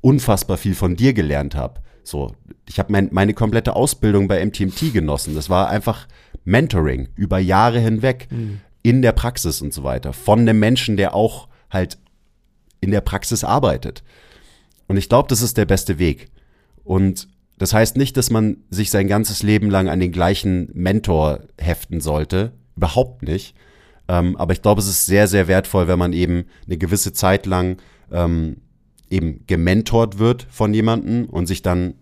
unfassbar viel von dir gelernt habe. So, ich habe mein, meine komplette Ausbildung bei MTMT genossen. Das war einfach Mentoring über Jahre hinweg in der Praxis und so weiter. Von einem Menschen, der auch halt in der Praxis arbeitet. Und ich glaube, das ist der beste Weg. Und das heißt nicht, dass man sich sein ganzes Leben lang an den gleichen Mentor heften sollte. Überhaupt nicht. Ähm, aber ich glaube, es ist sehr, sehr wertvoll, wenn man eben eine gewisse Zeit lang ähm, eben gementort wird von jemandem und sich dann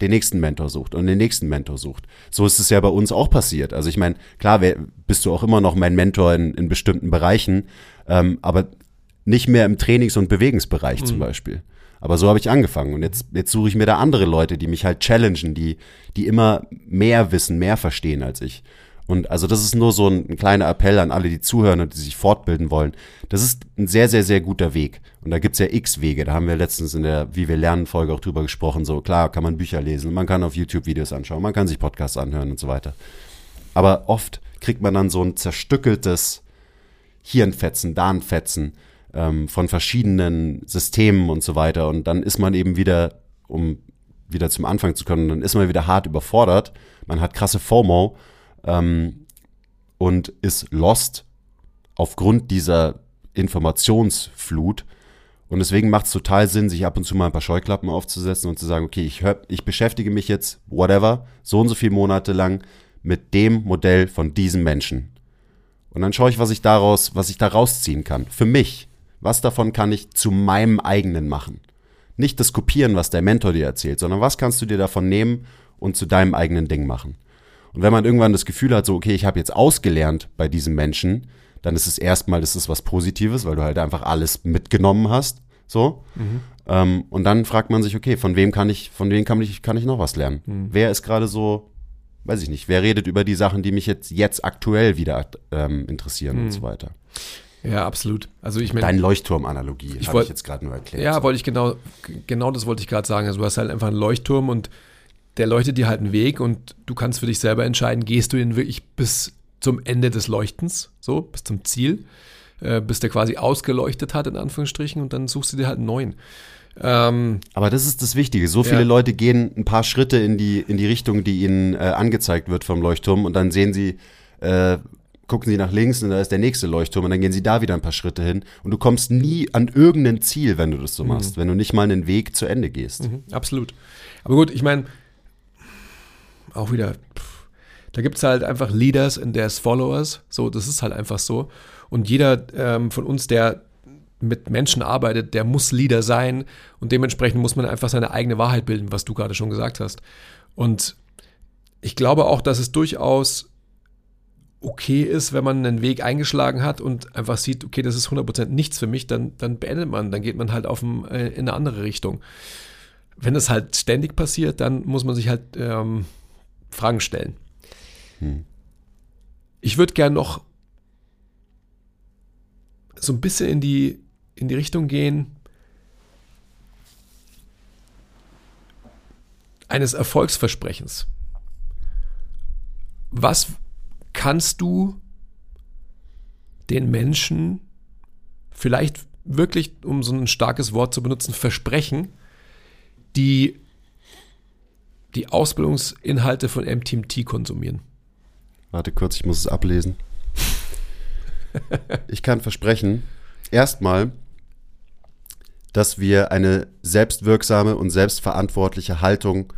den nächsten Mentor sucht und den nächsten Mentor sucht. So ist es ja bei uns auch passiert. Also ich meine, klar wer, bist du auch immer noch mein Mentor in, in bestimmten Bereichen, ähm, aber nicht mehr im Trainings- und Bewegungsbereich zum Beispiel. Aber so habe ich angefangen und jetzt, jetzt suche ich mir da andere Leute, die mich halt challengen, die, die immer mehr wissen, mehr verstehen als ich. Und also das ist nur so ein, ein, kleiner Appell an alle, die zuhören und die sich fortbilden wollen. Das ist ein sehr, sehr, sehr guter Weg. Und da gibt's ja x Wege. Da haben wir letztens in der Wie wir lernen Folge auch drüber gesprochen. So klar kann man Bücher lesen, man kann auf YouTube Videos anschauen, man kann sich Podcasts anhören und so weiter. Aber oft kriegt man dann so ein zerstückeltes Hirnfetzen, Darnfetzen ähm, von verschiedenen Systemen und so weiter. Und dann ist man eben wieder, um wieder zum Anfang zu können, dann ist man wieder hart überfordert. Man hat krasse FOMO ähm, und ist lost aufgrund dieser Informationsflut. Und deswegen macht es total Sinn, sich ab und zu mal ein paar Scheuklappen aufzusetzen und zu sagen, okay, ich, hör, ich beschäftige mich jetzt, whatever, so und so viele Monate lang mit dem Modell von diesem Menschen. Und dann schaue ich, was ich daraus, was ich da rausziehen kann. Für mich. Was davon kann ich zu meinem eigenen machen? Nicht das Kopieren, was der Mentor dir erzählt, sondern was kannst du dir davon nehmen und zu deinem eigenen Ding machen? Und wenn man irgendwann das Gefühl hat, so, okay, ich habe jetzt ausgelernt bei diesem Menschen, dann ist es erstmal, das ist was Positives, weil du halt einfach alles mitgenommen hast. So. Mhm. Ähm, und dann fragt man sich, okay, von wem kann ich, von wem kann ich, kann ich noch was lernen? Mhm. Wer ist gerade so, weiß ich nicht, wer redet über die Sachen, die mich jetzt, jetzt aktuell wieder ähm, interessieren mhm. und so weiter. Ja, absolut. Also ich meine. Deine Leuchtturm-Analogie habe ich jetzt gerade nur erklärt. Ja, wollte ich genau, genau das wollte ich gerade sagen. Also du hast halt einfach einen Leuchtturm und der leuchtet dir halt einen Weg und du kannst für dich selber entscheiden, gehst du ihn wirklich bis zum Ende des Leuchtens, so, bis zum Ziel, äh, bis der quasi ausgeleuchtet hat, in Anführungsstrichen, und dann suchst du dir halt einen neuen. Ähm, Aber das ist das Wichtige. So viele ja. Leute gehen ein paar Schritte in die, in die Richtung, die ihnen äh, angezeigt wird vom Leuchtturm und dann sehen sie, äh, gucken sie nach links und da ist der nächste Leuchtturm und dann gehen sie da wieder ein paar Schritte hin und du kommst nie an irgendein Ziel, wenn du das so mhm. machst, mhm. wenn du nicht mal einen Weg zu Ende gehst. Mhm, absolut. Aber gut, ich meine, auch wieder, pff, da gibt es halt einfach Leaders and there's Followers. So, das ist halt einfach so. Und jeder ähm, von uns, der mit Menschen arbeitet, der muss Leader sein und dementsprechend muss man einfach seine eigene Wahrheit bilden, was du gerade schon gesagt hast. Und ich glaube auch, dass es durchaus okay ist, wenn man einen Weg eingeschlagen hat und einfach sieht, okay, das ist 100% nichts für mich, dann, dann beendet man, dann geht man halt auf ein, äh, in eine andere Richtung. Wenn das halt ständig passiert, dann muss man sich halt ähm, Fragen stellen. Hm. Ich würde gern noch so ein bisschen in die, in die Richtung gehen eines Erfolgsversprechens. Was kannst du den Menschen vielleicht wirklich, um so ein starkes Wort zu benutzen, versprechen, die die Ausbildungsinhalte von MTMT konsumieren. Warte kurz, ich muss es ablesen. ich kann versprechen, erstmal, dass wir eine selbstwirksame und selbstverantwortliche Haltung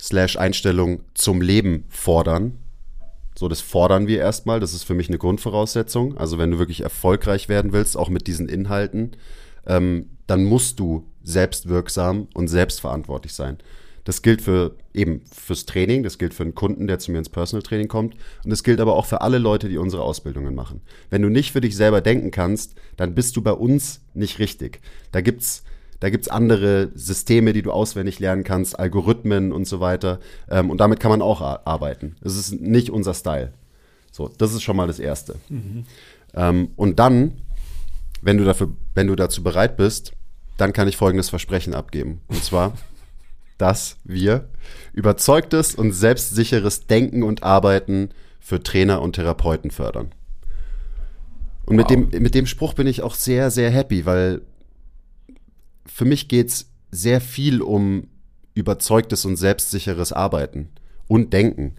slash Einstellung zum Leben fordern. So, das fordern wir erstmal. Das ist für mich eine Grundvoraussetzung. Also, wenn du wirklich erfolgreich werden willst, auch mit diesen Inhalten, ähm, dann musst du selbstwirksam und selbstverantwortlich sein. Das gilt für eben fürs Training, das gilt für einen Kunden, der zu mir ins Personal Training kommt und das gilt aber auch für alle Leute, die unsere Ausbildungen machen. Wenn du nicht für dich selber denken kannst, dann bist du bei uns nicht richtig. Da gibt's da gibt's andere Systeme, die du auswendig lernen kannst, Algorithmen und so weiter. Ähm, und damit kann man auch arbeiten. Das ist nicht unser Style. So, das ist schon mal das Erste. Mhm. Ähm, und dann, wenn du dafür, wenn du dazu bereit bist, dann kann ich folgendes Versprechen abgeben. Und zwar dass wir überzeugtes und selbstsicheres Denken und Arbeiten für Trainer und Therapeuten fördern. Und wow. mit, dem, mit dem Spruch bin ich auch sehr, sehr happy, weil für mich geht es sehr viel um überzeugtes und selbstsicheres Arbeiten und Denken.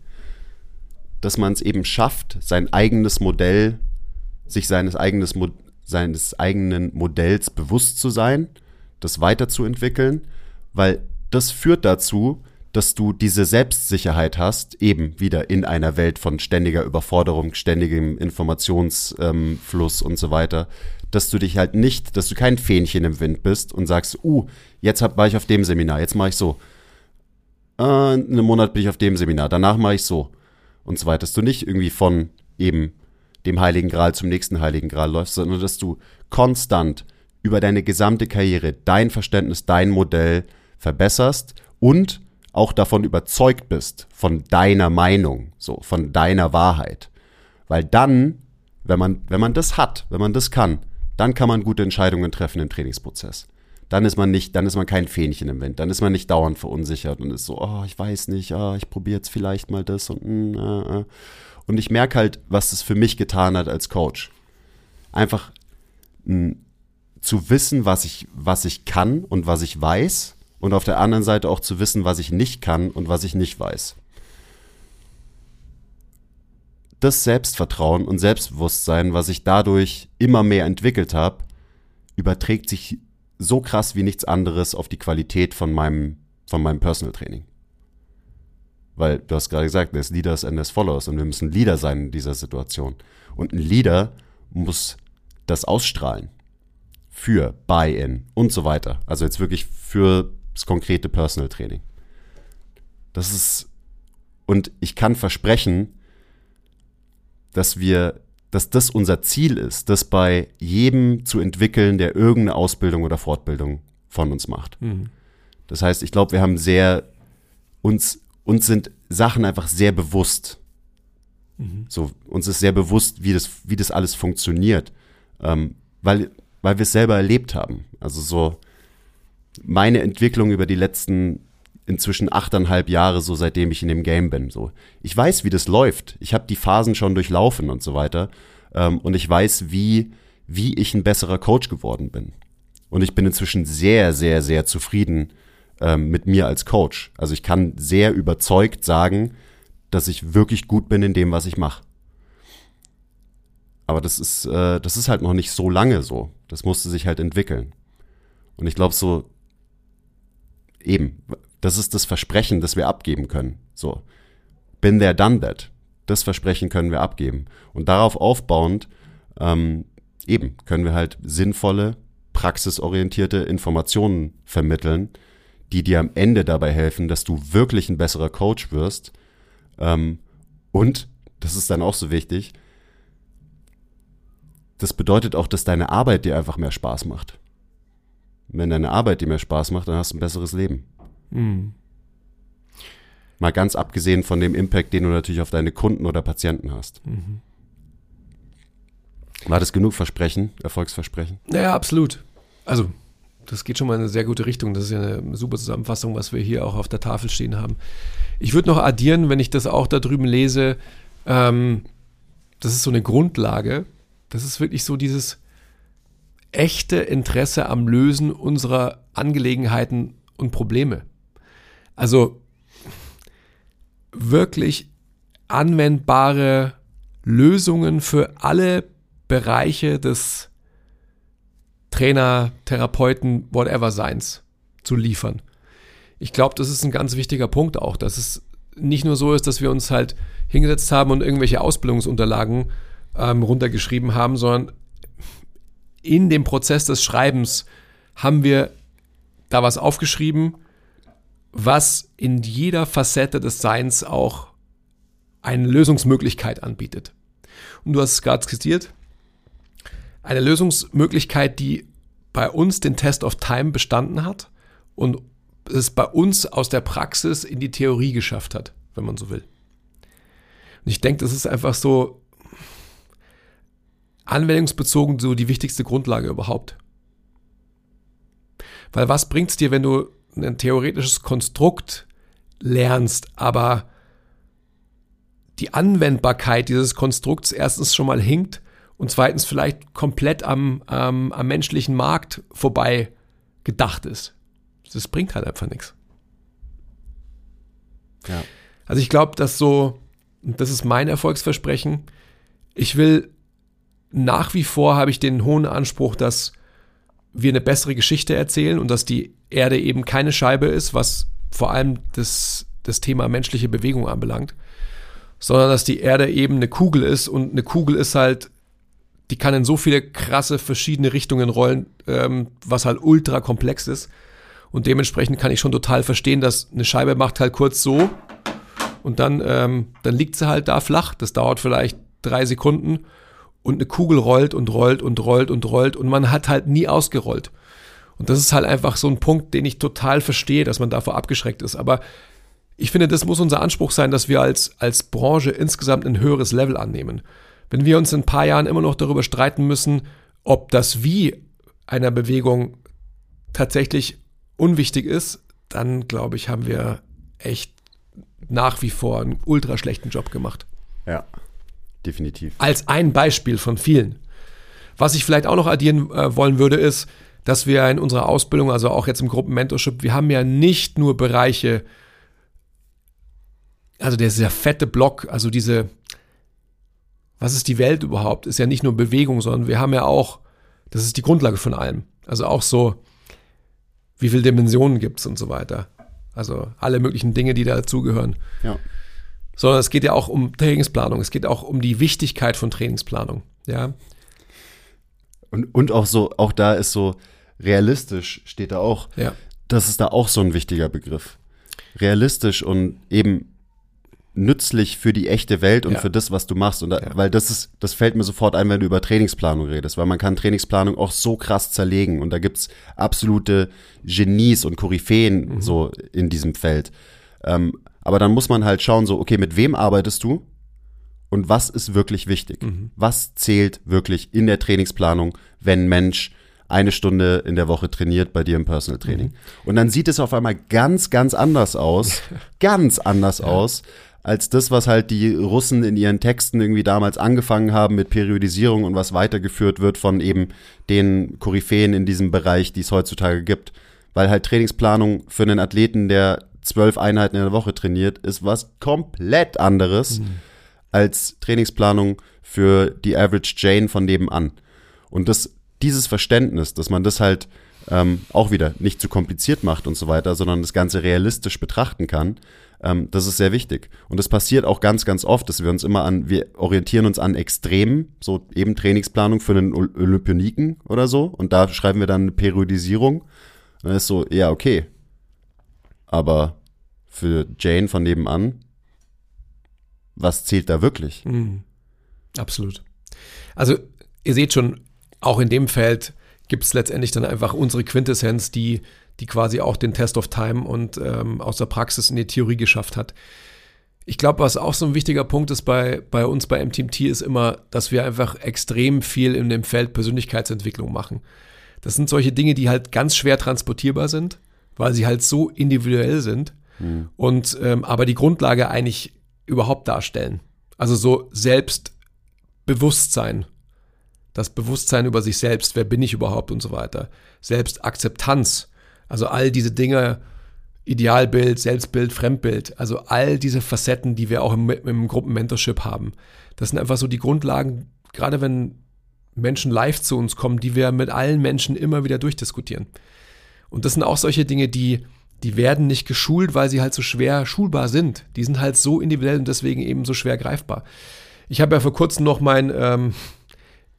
Dass man es eben schafft, sein eigenes Modell, sich seines, eigenes, seines eigenen Modells bewusst zu sein, das weiterzuentwickeln, weil das führt dazu, dass du diese Selbstsicherheit hast, eben wieder in einer Welt von ständiger Überforderung, ständigem Informationsfluss ähm, und so weiter, dass du dich halt nicht, dass du kein Fähnchen im Wind bist und sagst, uh, jetzt hab, war ich auf dem Seminar, jetzt mache ich so. Äh, einen Monat bin ich auf dem Seminar, danach mache ich so und so weiter, dass du nicht irgendwie von eben dem Heiligen Gral zum nächsten Heiligen Gral läufst, sondern dass du konstant über deine gesamte Karriere dein Verständnis, dein Modell, verbesserst und auch davon überzeugt bist, von deiner Meinung, so, von deiner Wahrheit. Weil dann, wenn man, wenn man das hat, wenn man das kann, dann kann man gute Entscheidungen treffen im Trainingsprozess. Dann ist man nicht, dann ist man kein Fähnchen im Wind, dann ist man nicht dauernd verunsichert und ist so, oh, ich weiß nicht, oh, ich probiere jetzt vielleicht mal das und äh, äh. und ich merke halt, was das für mich getan hat als Coach. Einfach mh, zu wissen, was ich, was ich kann und was ich weiß und auf der anderen Seite auch zu wissen, was ich nicht kann und was ich nicht weiß. Das Selbstvertrauen und Selbstbewusstsein, was ich dadurch immer mehr entwickelt habe, überträgt sich so krass wie nichts anderes auf die Qualität von meinem, von meinem Personal Training. Weil du hast gerade gesagt, there's Leaders and there's Followers und wir müssen Leader sein in dieser Situation. Und ein Leader muss das ausstrahlen. Für Buy-in und so weiter. Also jetzt wirklich für das konkrete Personal Training. Das ist, und ich kann versprechen, dass wir, dass das unser Ziel ist, das bei jedem zu entwickeln, der irgendeine Ausbildung oder Fortbildung von uns macht. Mhm. Das heißt, ich glaube, wir haben sehr, uns, uns sind Sachen einfach sehr bewusst. Mhm. So, uns ist sehr bewusst, wie das, wie das alles funktioniert. Ähm, weil, weil wir es selber erlebt haben. Also so, meine Entwicklung über die letzten inzwischen achteinhalb Jahre, so seitdem ich in dem Game bin. So, ich weiß, wie das läuft. Ich habe die Phasen schon durchlaufen und so weiter. Ähm, und ich weiß, wie, wie ich ein besserer Coach geworden bin. Und ich bin inzwischen sehr, sehr, sehr zufrieden ähm, mit mir als Coach. Also ich kann sehr überzeugt sagen, dass ich wirklich gut bin in dem, was ich mache. Aber das ist, äh, das ist halt noch nicht so lange so. Das musste sich halt entwickeln. Und ich glaube, so eben, das ist das Versprechen, das wir abgeben können. So, bin there, done that. Das Versprechen können wir abgeben. Und darauf aufbauend, ähm, eben, können wir halt sinnvolle, praxisorientierte Informationen vermitteln, die dir am Ende dabei helfen, dass du wirklich ein besserer Coach wirst. Ähm, und, das ist dann auch so wichtig, das bedeutet auch, dass deine Arbeit dir einfach mehr Spaß macht. Wenn deine Arbeit dir mehr Spaß macht, dann hast du ein besseres Leben. Mhm. Mal ganz abgesehen von dem Impact, den du natürlich auf deine Kunden oder Patienten hast. Mhm. War das genug Versprechen, Erfolgsversprechen? Naja, absolut. Also, das geht schon mal in eine sehr gute Richtung. Das ist ja eine super Zusammenfassung, was wir hier auch auf der Tafel stehen haben. Ich würde noch addieren, wenn ich das auch da drüben lese, ähm, das ist so eine Grundlage. Das ist wirklich so dieses echte Interesse am Lösen unserer Angelegenheiten und Probleme. Also wirklich anwendbare Lösungen für alle Bereiche des Trainer, Therapeuten, whatever Seins zu liefern. Ich glaube, das ist ein ganz wichtiger Punkt auch, dass es nicht nur so ist, dass wir uns halt hingesetzt haben und irgendwelche Ausbildungsunterlagen ähm, runtergeschrieben haben, sondern in dem Prozess des Schreibens haben wir da was aufgeschrieben, was in jeder Facette des Seins auch eine Lösungsmöglichkeit anbietet. Und du hast es gerade skizziert. Eine Lösungsmöglichkeit, die bei uns den Test of Time bestanden hat und es bei uns aus der Praxis in die Theorie geschafft hat, wenn man so will. Und ich denke, das ist einfach so anwendungsbezogen so die wichtigste Grundlage überhaupt. Weil was bringt es dir, wenn du ein theoretisches Konstrukt lernst, aber die Anwendbarkeit dieses Konstrukts erstens schon mal hinkt und zweitens vielleicht komplett am, ähm, am menschlichen Markt vorbei gedacht ist. Das bringt halt einfach nichts. Ja. Also ich glaube, dass so, das ist mein Erfolgsversprechen, ich will nach wie vor habe ich den hohen Anspruch, dass wir eine bessere Geschichte erzählen und dass die Erde eben keine Scheibe ist, was vor allem das, das Thema menschliche Bewegung anbelangt, sondern dass die Erde eben eine Kugel ist und eine Kugel ist halt, die kann in so viele krasse verschiedene Richtungen rollen, ähm, was halt ultra komplex ist. Und dementsprechend kann ich schon total verstehen, dass eine Scheibe macht halt kurz so und dann, ähm, dann liegt sie halt da flach. Das dauert vielleicht drei Sekunden und eine Kugel rollt und rollt und rollt und rollt und man hat halt nie ausgerollt. Und das ist halt einfach so ein Punkt, den ich total verstehe, dass man davor abgeschreckt ist. Aber ich finde, das muss unser Anspruch sein, dass wir als, als Branche insgesamt ein höheres Level annehmen. Wenn wir uns in ein paar Jahren immer noch darüber streiten müssen, ob das Wie einer Bewegung tatsächlich unwichtig ist, dann glaube ich, haben wir echt nach wie vor einen ultra schlechten Job gemacht. Ja, definitiv. Als ein Beispiel von vielen. Was ich vielleicht auch noch addieren äh, wollen würde, ist, dass wir in unserer Ausbildung, also auch jetzt im Gruppenmentorship, wir haben ja nicht nur Bereiche, also der sehr fette Block, also diese, was ist die Welt überhaupt, ist ja nicht nur Bewegung, sondern wir haben ja auch, das ist die Grundlage von allem. Also auch so, wie viele Dimensionen gibt es und so weiter. Also alle möglichen Dinge, die da dazugehören. Ja. Sondern es geht ja auch um Trainingsplanung. Es geht auch um die Wichtigkeit von Trainingsplanung. Ja. Und, und auch so, auch da ist so realistisch, steht da auch. Ja. Das ist da auch so ein wichtiger Begriff. Realistisch und eben nützlich für die echte Welt und Ja. für das, was du machst. Und da, Ja. weil das ist, das fällt mir sofort ein, wenn du über Trainingsplanung redest, weil man kann Trainingsplanung auch so krass zerlegen und da gibt's absolute Genies und Koryphäen Mhm. so in diesem Feld. Ähm, aber dann muss man halt schauen, so, okay, mit wem arbeitest du? Und was ist wirklich wichtig? Mhm. Was zählt wirklich in der Trainingsplanung, wenn Mensch eine Stunde in der Woche trainiert bei dir im Personal Training? Mhm. Und dann sieht es auf einmal ganz, ganz anders aus, ganz anders aus, als das, was halt die Russen in ihren Texten irgendwie damals angefangen haben mit Periodisierung und was weitergeführt wird von eben den Koryphäen in diesem Bereich, die es heutzutage gibt. Weil halt Trainingsplanung für einen Athleten, der zwölf Einheiten in der Woche trainiert, ist was komplett anderes als Trainingsplanung für die Average Jane von nebenan. Und das, dieses Verständnis, dass man das halt ähm, auch wieder nicht zu kompliziert macht und so weiter, sondern das Ganze realistisch betrachten kann, ähm, das ist sehr wichtig. Und das passiert auch ganz, ganz oft, dass wir uns immer an, wir orientieren uns an Extremen, so eben Trainingsplanung für einen Ol- Olympioniken oder so. Und da schreiben wir dann eine Periodisierung. Und dann ist so, ja, okay. Aber für Jane von nebenan, was zählt da wirklich? Mhm. Absolut. Also ihr seht schon, auch in dem Feld gibt es letztendlich dann einfach unsere Quintessenz, die, die quasi auch den Test of Time und ähm, aus der Praxis in die Theorie geschafft hat. Ich glaube, was auch so ein wichtiger Punkt ist bei, bei uns bei MTMT, ist immer, dass wir einfach extrem viel in dem Feld Persönlichkeitsentwicklung machen. Das sind solche Dinge, die halt ganz schwer transportierbar sind, weil sie halt so individuell sind und ähm, aber die Grundlage eigentlich überhaupt darstellen. Also so Selbstbewusstsein, das Bewusstsein über sich selbst, wer bin ich überhaupt und so weiter. Selbstakzeptanz, also all diese Dinge, Idealbild, Selbstbild, Fremdbild, also all diese Facetten, die wir auch im, im Gruppenmentorship haben. Das sind einfach so die Grundlagen, gerade wenn Menschen live zu uns kommen, die wir mit allen Menschen immer wieder durchdiskutieren. Und das sind auch solche Dinge, die, die werden nicht geschult, weil sie halt so schwer schulbar sind. Die sind halt so individuell und deswegen eben so schwer greifbar. Ich habe ja vor kurzem noch mein ähm,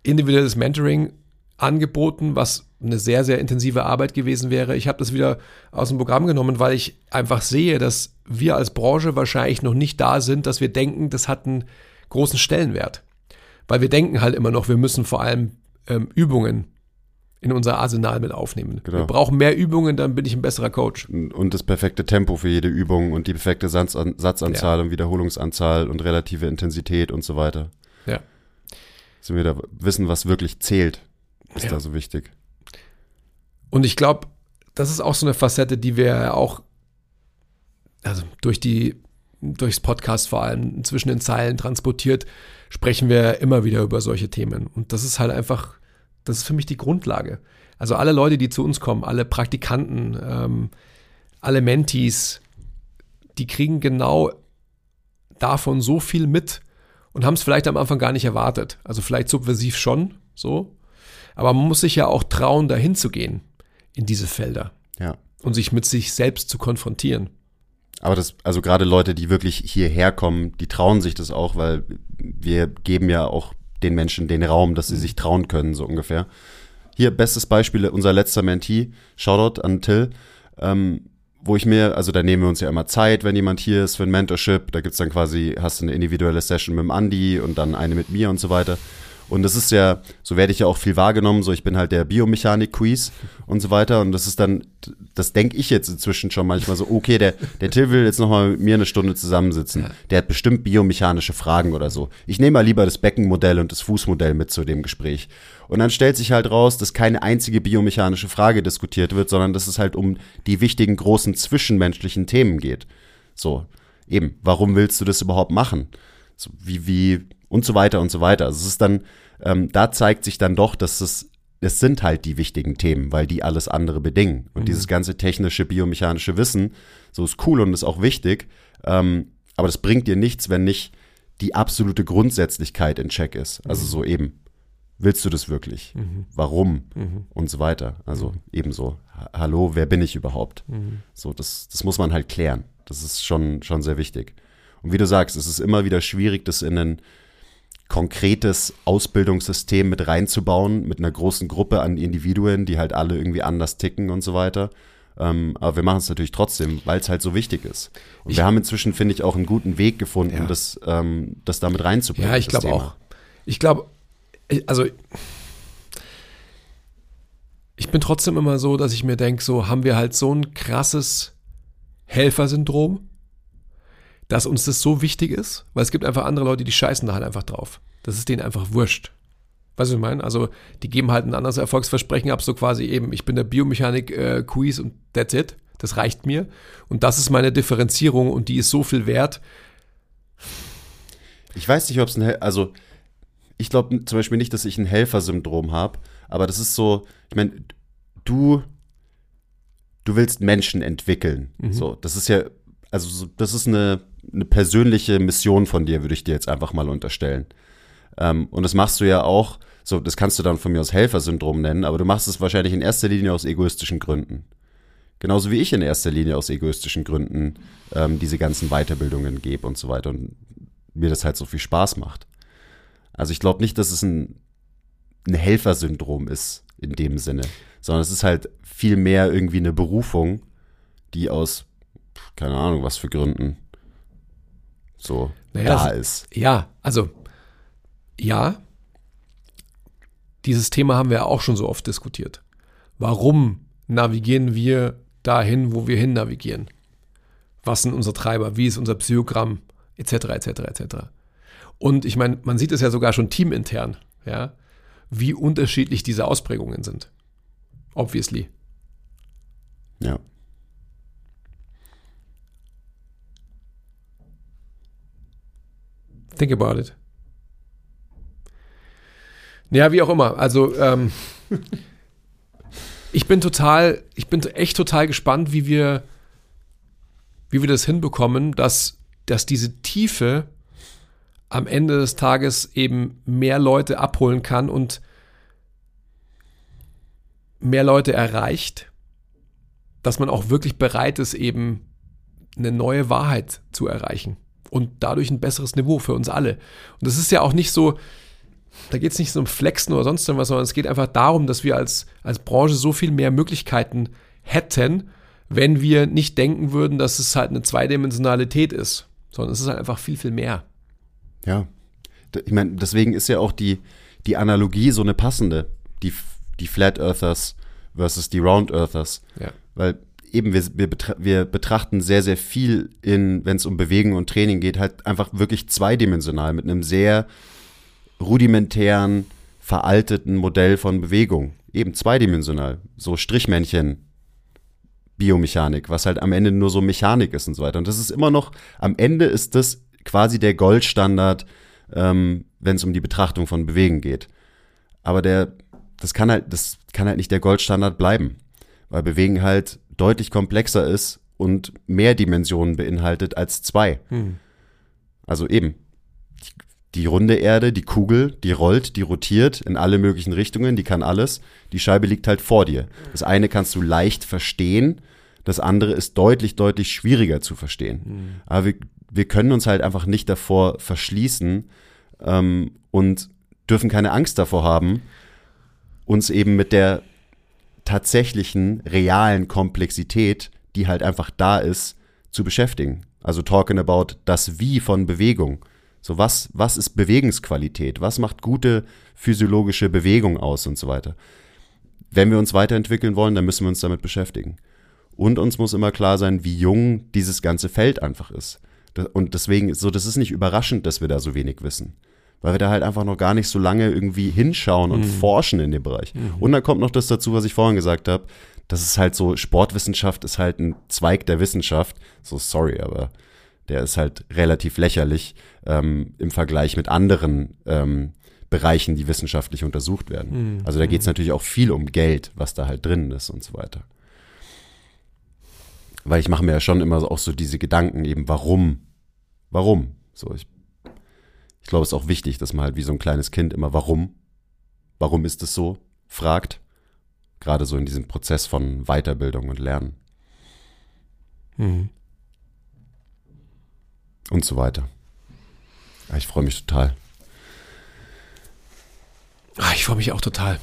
individuelles Mentoring angeboten, was eine sehr, sehr intensive Arbeit gewesen wäre. Ich habe das wieder aus dem Programm genommen, weil ich einfach sehe, dass wir als Branche wahrscheinlich noch nicht da sind, dass wir denken, das hat einen großen Stellenwert. Weil wir denken halt immer noch, wir müssen vor allem ähm, Übungen in unser Arsenal mit aufnehmen. Genau. Wir brauchen mehr Übungen, dann bin ich ein besserer Coach. Und das perfekte Tempo für jede Übung und die perfekte Satzan Satzanzahl und Wiederholungsanzahl und relative Intensität und so weiter. Ja. Sind wir da wissen, was wirklich zählt, ist Ja. da so wichtig. Und ich glaube, das ist auch so eine Facette, die wir ja auch, also durch die, durchs Podcast vor allem zwischen den Zeilen transportiert, sprechen wir immer wieder über solche Themen. Und das ist halt einfach, das ist für mich die Grundlage. Also alle Leute, die zu uns kommen, alle Praktikanten, ähm, alle Mentees, die kriegen genau davon so viel mit und haben es vielleicht am Anfang gar nicht erwartet. Also vielleicht subversiv schon, so. Aber man muss sich ja auch trauen, dahin zu gehen in diese Felder Ja. und sich mit sich selbst zu konfrontieren. Aber das, also gerade Leute, die wirklich hierher kommen, die trauen sich das auch, weil wir geben ja auch den Menschen den Raum, dass sie sich trauen können, so ungefähr. Hier, bestes Beispiel, unser letzter Mentee, Shoutout an Till, ähm, wo ich mir, also da nehmen wir uns ja immer Zeit, wenn jemand hier ist für ein Mentorship, da gibt's dann quasi, hast du eine individuelle Session mit dem Andi und dann eine mit mir und so weiter. Und das ist ja, so werde ich ja auch viel wahrgenommen, so ich bin halt der Biomechanik-Quiz und so weiter. Und das ist dann, das denke ich jetzt inzwischen schon manchmal so, okay, der, der Till will jetzt nochmal mit mir eine Stunde zusammensitzen. Der hat bestimmt biomechanische Fragen oder so. Ich nehme mal lieber das Beckenmodell und das Fußmodell mit zu dem Gespräch. Und dann stellt sich halt raus, dass keine einzige biomechanische Frage diskutiert wird, sondern dass es halt um die wichtigen großen zwischenmenschlichen Themen geht. So, eben, warum willst du das überhaupt machen? So, wie, wie, und so weiter und so weiter. Also es ist dann, ähm, da zeigt sich dann doch, dass es, es sind halt die wichtigen Themen, weil die alles andere bedingen. Und mhm. dieses ganze technische, biomechanische Wissen, so ist cool und ist auch wichtig, ähm, aber das bringt dir nichts, wenn nicht die absolute Grundsätzlichkeit in Check ist. Also mhm. so eben, willst du das wirklich? Mhm. Warum? Mhm. Und so weiter. Also mhm. ebenso, hallo, wer bin ich überhaupt? Mhm. So, das, das muss man halt klären. Das ist schon, schon sehr wichtig. Und wie du sagst, es ist immer wieder schwierig, das in ein konkretes Ausbildungssystem mit reinzubauen, mit einer großen Gruppe an Individuen, die halt alle irgendwie anders ticken und so weiter. Ähm, aber wir machen es natürlich trotzdem, weil es halt so wichtig ist. Und ich, wir haben inzwischen, finde ich, auch einen guten Weg gefunden, ja. das, ähm, das damit reinzubringen. Ja, ich glaube auch. Ich glaube, also ich bin trotzdem immer so, dass ich mir denke, so haben wir halt so ein krasses Helfersyndrom, dass uns das so wichtig ist, weil es gibt einfach andere Leute, die scheißen da halt einfach drauf. Das ist denen einfach wurscht. Weißt du, was ich meine? Also, die geben halt ein anderes Erfolgsversprechen ab, so quasi eben, ich bin der Biomechanik-Quiz äh, und that's it. Das reicht mir. Und das ist meine Differenzierung und die ist so viel wert. Ich weiß nicht, ob es ein, also, ich glaube zum Beispiel nicht, dass ich ein Helfersyndrom habe, aber das ist so, ich meine, du, du willst Menschen entwickeln. Mhm. So, das ist ja, also das ist eine eine persönliche Mission von dir, würde ich dir jetzt einfach mal unterstellen. Ähm, und das machst du ja auch, so, das kannst du dann von mir aus Helfersyndrom nennen, aber du machst es wahrscheinlich in erster Linie aus egoistischen Gründen. Genauso wie ich in erster Linie aus egoistischen Gründen ähm, diese ganzen Weiterbildungen gebe und so weiter und mir das halt so viel Spaß macht. Also ich glaube nicht, dass es ein, ein Helfersyndrom ist in dem Sinne, sondern es ist halt viel mehr irgendwie eine Berufung, die aus, keine Ahnung, was für Gründen so naja, da ist. Ja, also ja, dieses Thema haben wir ja auch schon so oft diskutiert. Warum navigieren wir dahin, wo wir hin navigieren? Was sind unsere Treiber? Wie ist unser Psychogramm? Etc., etc., etc. Und ich meine, man sieht es ja sogar schon teamintern, ja, wie unterschiedlich diese Ausprägungen sind. Obviously. Ja. Think about it. Ja, wie auch immer. Also, ähm, ich bin total, ich bin echt total gespannt, wie wir, wie wir das hinbekommen, dass, dass diese Tiefe am Ende des Tages eben mehr Leute abholen kann und mehr Leute erreicht, dass man auch wirklich bereit ist, eben eine neue Wahrheit zu erreichen und dadurch ein besseres Niveau für uns alle. Und das ist ja auch nicht so, da geht es nicht so um Flexen oder sonst irgendwas, sondern es geht einfach darum, dass wir als, als Branche so viel mehr Möglichkeiten hätten, wenn wir nicht denken würden, dass es halt eine Zweidimensionalität ist, sondern es ist halt einfach viel, viel mehr. Ja, ich meine, deswegen ist ja auch die, die Analogie so eine passende, die, die Flat Earthers versus die Round Earthers. Ja. Weil eben, wir, wir, betra wir betrachten sehr, sehr viel in, wenn es um Bewegung und Training geht, halt einfach wirklich zweidimensional mit einem sehr rudimentären, veralteten Modell von Bewegung. Eben zweidimensional. So Strichmännchen, Biomechanik, was halt am Ende nur so Mechanik ist und so weiter. Und das ist immer noch, am Ende ist das quasi der Goldstandard, ähm, wenn es um die Betrachtung von Bewegen geht. Aber der, das kann halt, das kann halt nicht der Goldstandard bleiben. Weil Bewegen halt deutlich komplexer ist und mehr Dimensionen beinhaltet als zwei. Hm. Also eben, die runde Erde, die Kugel, die rollt, die rotiert in alle möglichen Richtungen, die kann alles. Die Scheibe liegt halt vor dir. Das eine kannst du leicht verstehen, das andere ist deutlich, deutlich schwieriger zu verstehen. Mhm. Aber wir, wir können uns halt einfach nicht davor verschließen ähm, und dürfen keine Angst davor haben, uns eben mit der tatsächlichen, realen Komplexität, die halt einfach da ist, zu beschäftigen. Also talking about das Wie von Bewegung. So, was, was ist Bewegungsqualität? Was macht gute physiologische Bewegung aus und so weiter? Wenn wir uns weiterentwickeln wollen, dann müssen wir uns damit beschäftigen. Und uns muss immer klar sein, wie jung dieses ganze Feld einfach ist. Und deswegen, so, das ist nicht überraschend, dass wir da so wenig wissen. Weil wir da halt einfach noch gar nicht so lange irgendwie hinschauen und mhm. forschen in dem Bereich. Mhm. Und dann kommt noch das dazu, was ich vorhin gesagt habe. Das ist halt so, Sportwissenschaft ist halt ein Zweig der Wissenschaft. So, sorry, aber der ist halt relativ lächerlich ähm, im Vergleich mit anderen ähm, Bereichen, die wissenschaftlich untersucht werden. Mhm. Also da geht es mhm. natürlich auch viel um Geld, was da halt drin ist und so weiter. Weil ich mache mir ja schon immer auch so diese Gedanken eben, warum? Warum? So, ich, ich glaube, es ist auch wichtig, dass man halt wie so ein kleines Kind immer, warum? Warum ist es so? fragt. Gerade so in diesem Prozess von Weiterbildung und Lernen. Mhm und so weiter. Ja, ich freue mich total. Ah, ich freue mich auch total.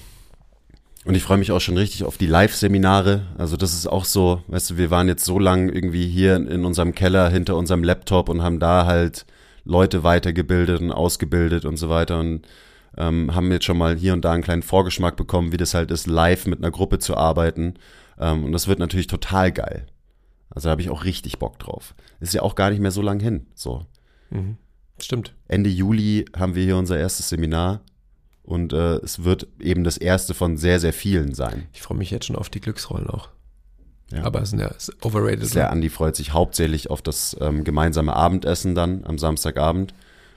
Und ich freue mich auch schon richtig auf die Live-Seminare. Also das ist auch so, weißt du, wir waren jetzt so lange irgendwie hier in unserem Keller hinter unserem Laptop und haben da halt Leute weitergebildet und ausgebildet und so weiter und ähm, haben jetzt schon mal hier und da einen kleinen Vorgeschmack bekommen, wie das halt ist, live mit einer Gruppe zu arbeiten. Ähm, und das wird natürlich total geil. Also da habe ich auch richtig Bock drauf. Ist ja auch gar nicht mehr so lang hin. So. Mhm. Stimmt. Ende Juli haben wir hier unser erstes Seminar und äh, es wird eben das erste von sehr, sehr vielen sein. Ich freue mich jetzt schon auf die Glücksrollen auch. Ja. Aber es ist, ja, ist overrated. Der ne? Andi freut sich hauptsächlich auf das ähm, gemeinsame Abendessen dann am Samstagabend,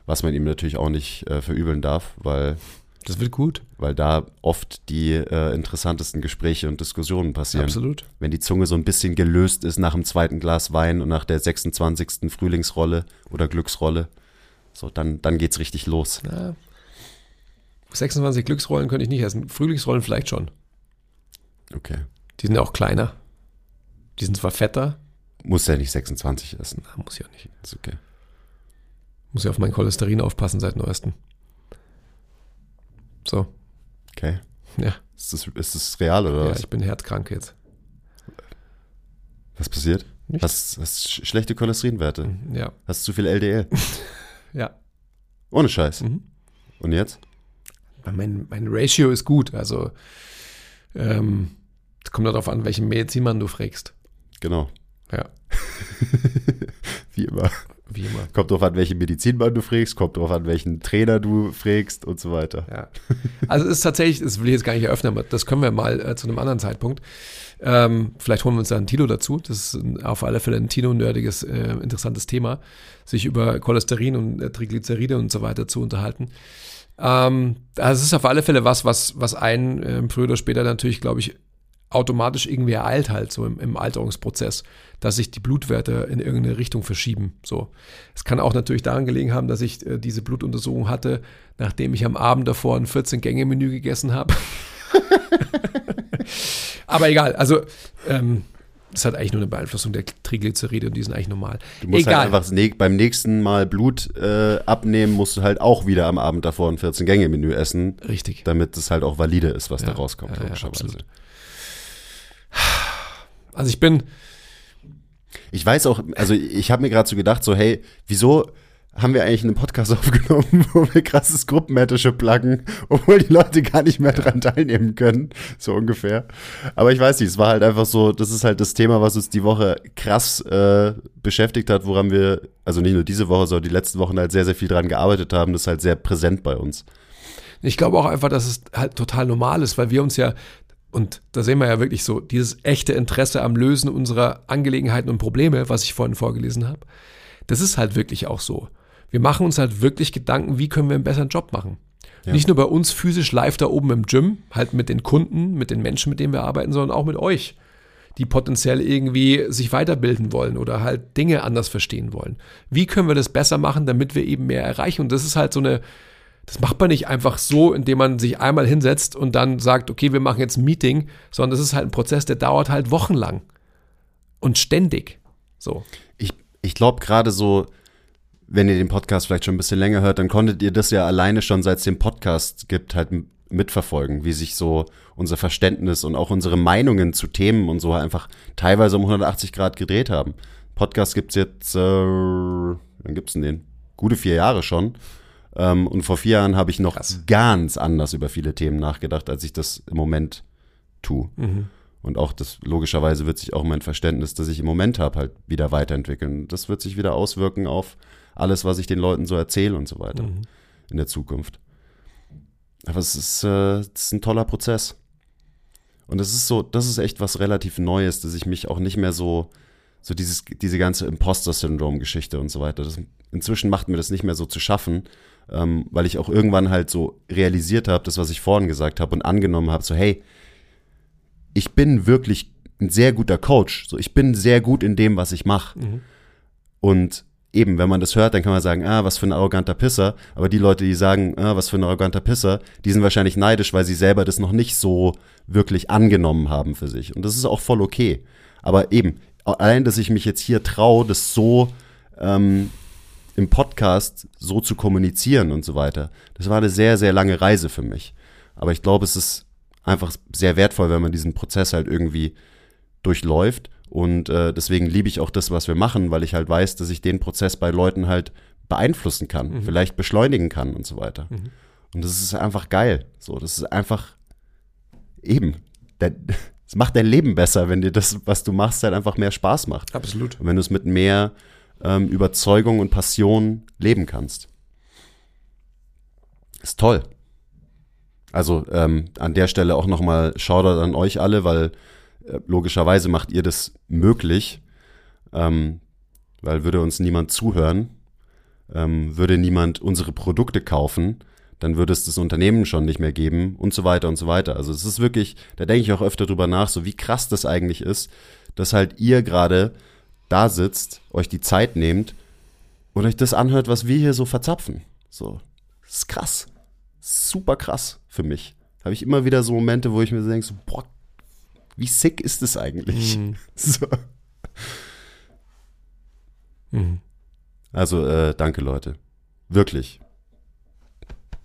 was man ihm natürlich auch nicht äh, verübeln darf, weil das wird gut. Weil da oft die äh, interessantesten Gespräche und Diskussionen passieren. Absolut. Wenn die Zunge so ein bisschen gelöst ist nach dem zweiten Glas Wein und nach der 26. Frühlingsrolle oder Glücksrolle, so dann, dann geht's richtig los. Ja. 26 Glücksrollen könnte ich nicht essen. Frühlingsrollen vielleicht schon. Okay. Die sind auch kleiner. Die sind zwar fetter. Muss ja nicht 26 essen. Na, muss ja nicht. Ist okay. Muss ja auf mein Cholesterin aufpassen seit neuestem. So. Okay. Ja. Ist das, ist das real oder ja, was? ich bin herzkrank jetzt. Was passiert? Nichts. Hast, hast schlechte Cholesterinwerte? Mhm, ja. Hast zu viel LDL? ja. Ohne Scheiß. Mhm. Und jetzt? Mein, mein Ratio ist gut. Also, ähm, es kommt darauf an, welchen Medizinmann du fragst. Genau. Ja. Wie immer. Wie immer. Kommt drauf an, welchen Medizinmann du fragst, kommt drauf an, welchen Trainer du fragst und so weiter. Ja. Also es ist tatsächlich, das will ich jetzt gar nicht eröffnen, aber das können wir mal äh, zu einem anderen Zeitpunkt. Ähm, vielleicht holen wir uns da einen Tilo dazu. Das ist auf alle Fälle ein Tino-nerdiges, äh, interessantes Thema, sich über Cholesterin und äh, Triglyceride und so weiter zu unterhalten. Ähm, also es ist auf alle Fälle was, was, was einen früher oder später natürlich, glaube ich, automatisch irgendwie ereilt halt so im, im, Alterungsprozess, dass sich die Blutwerte in irgendeine Richtung verschieben. So, es kann auch natürlich daran gelegen haben, dass ich äh, diese Blutuntersuchung hatte, nachdem ich am Abend davor ein 14-Gänge-Menü gegessen habe. Aber egal, also ähm, das hat eigentlich nur eine Beeinflussung der Triglyceride und die sind eigentlich normal. Du musst Egal. halt einfach beim nächsten Mal Blut äh, abnehmen, musst du halt auch wieder am Abend davor ein 14-Gänge-Menü essen. Richtig. Damit es halt auch valide ist, was ja, da rauskommt, ja, logischerweise. Ja, also ich bin. Ich weiß auch, also ich habe mir gerade so gedacht, so, hey, wieso haben wir eigentlich einen Podcast aufgenommen, wo wir krasses Gruppenmanager pluggen, obwohl die Leute gar nicht mehr dran teilnehmen können, so ungefähr. Aber ich weiß nicht, es war halt einfach so, das ist halt das Thema, was uns die Woche krass äh, beschäftigt hat, woran wir, also nicht nur diese Woche, sondern die letzten Wochen halt sehr, sehr viel dran gearbeitet haben. Das ist halt sehr präsent bei uns. Ich glaube auch einfach, dass es halt total normal ist, weil wir uns ja und da sehen wir ja wirklich so dieses echte Interesse am Lösen unserer Angelegenheiten und Probleme, was ich vorhin vorgelesen habe. Das ist halt wirklich auch so. Wir machen uns halt wirklich Gedanken, wie können wir einen besseren Job machen. Ja. Nicht nur bei uns physisch live da oben im Gym, halt mit den Kunden, mit den Menschen, mit denen wir arbeiten, sondern auch mit euch, die potenziell irgendwie sich weiterbilden wollen oder halt Dinge anders verstehen wollen. Wie können wir das besser machen, damit wir eben mehr erreichen? Und das ist halt so eine, das macht man nicht einfach so, indem man sich einmal hinsetzt und dann sagt, okay, wir machen jetzt ein Meeting, sondern das ist halt ein Prozess, der dauert halt wochenlang und ständig. So. Ich, ich glaube gerade so, wenn ihr den Podcast vielleicht schon ein bisschen länger hört, dann konntet ihr das ja alleine schon, seit es den Podcast gibt, halt mitverfolgen, wie sich so unser Verständnis und auch unsere Meinungen zu Themen und so einfach teilweise um 180 Grad gedreht haben. Podcast gibt's jetzt, äh, wann gibt's denn den? gute vier Jahre schon. Ähm, und vor vier Jahren habe ich noch Krass. ganz anders über viele Themen nachgedacht, als ich das im Moment tue. Und auch das, logischerweise wird sich auch mein Verständnis, das ich im Moment habe, halt wieder weiterentwickeln. Das wird sich wieder auswirken auf alles, was ich den Leuten so erzähle und so weiter in der Zukunft. Aber es ist, äh, es ist ein toller Prozess. Und das ist so, das ist echt was relativ Neues, dass ich mich auch nicht mehr so, so dieses, diese ganze Imposter-Syndrom-Geschichte und so weiter. Das, inzwischen macht mir das nicht mehr so zu schaffen, ähm, weil ich auch irgendwann halt so realisiert habe, das, was ich vorhin gesagt habe und angenommen habe, so hey, ich bin wirklich ein sehr guter Coach. So, ich bin sehr gut in dem, was ich mache. Und eben, wenn man das hört, dann kann man sagen, ah, was für ein arroganter Pisser. Aber die Leute, die sagen, ah, was für ein arroganter Pisser, die sind wahrscheinlich neidisch, weil sie selber das noch nicht so wirklich angenommen haben für sich. Und das ist auch voll okay. Aber eben, allein, dass ich mich jetzt hier traue, das so ähm, im Podcast so zu kommunizieren und so weiter, das war eine sehr, sehr lange Reise für mich. Aber ich glaube, es ist einfach sehr wertvoll, wenn man diesen Prozess halt irgendwie durchläuft. Und äh, deswegen liebe ich auch das, was wir machen, weil ich halt weiß, dass ich den Prozess bei Leuten halt beeinflussen kann, vielleicht beschleunigen kann und so weiter. Und das ist einfach geil. So, das ist einfach eben. Es macht dein Leben besser, wenn dir das, was du machst, halt einfach mehr Spaß macht. Absolut. Und wenn du es mit mehr ähm, Überzeugung und Passion leben kannst. Ist toll. Also ähm, an der Stelle auch nochmal Shoutout an euch alle, weil äh, logischerweise macht ihr das möglich, ähm, weil würde uns niemand zuhören, ähm, würde niemand unsere Produkte kaufen, dann würde es das Unternehmen schon nicht mehr geben und so weiter und so weiter. Also es ist wirklich, da denke ich auch öfter drüber nach, so wie krass das eigentlich ist, dass halt ihr gerade da sitzt, euch die Zeit nehmt und euch das anhört, was wir hier so verzapfen. So, das ist krass. Super krass für mich. Habe ich immer wieder so Momente, wo ich mir so denke, so, boah, wie sick ist das eigentlich? So. Also, äh, danke, Leute. Wirklich.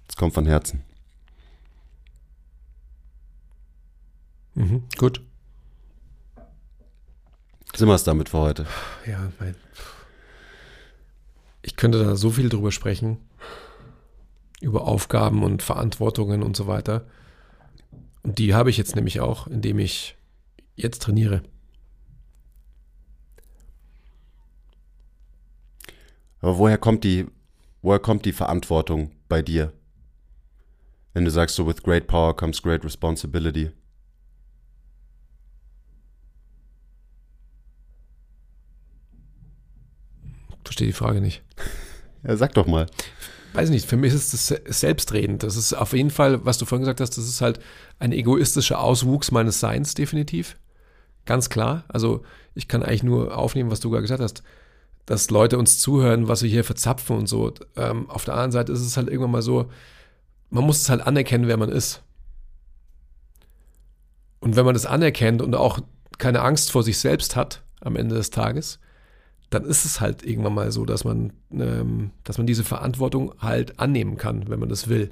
Es kommt von Herzen. Mhm. Gut. Sind wir es damit für heute? Ja, mein, ich könnte da so viel drüber sprechen. Über Aufgaben und Verantwortungen und so weiter. Und die habe ich jetzt nämlich auch, indem ich jetzt trainiere. Aber woher kommt die, woher kommt die Verantwortung bei dir? Wenn du sagst, so with great power comes great responsibility. Verstehe die Frage nicht. Ja, sag doch mal. Weiß nicht, für mich ist das se- selbstredend. Das ist auf jeden Fall, was du vorhin gesagt hast, das ist halt ein egoistischer Auswuchs meines Seins, definitiv. Ganz klar. Also ich kann eigentlich nur aufnehmen, was du gerade gesagt hast, dass Leute uns zuhören, was wir hier verzapfen und so. Ähm, auf der anderen Seite ist es halt irgendwann mal so, man muss es halt anerkennen, wer man ist. Und wenn man das anerkennt und auch keine Angst vor sich selbst hat am Ende des Tages, dann ist es halt irgendwann mal so, dass man, ähm, dass man diese Verantwortung halt annehmen kann, wenn man das will.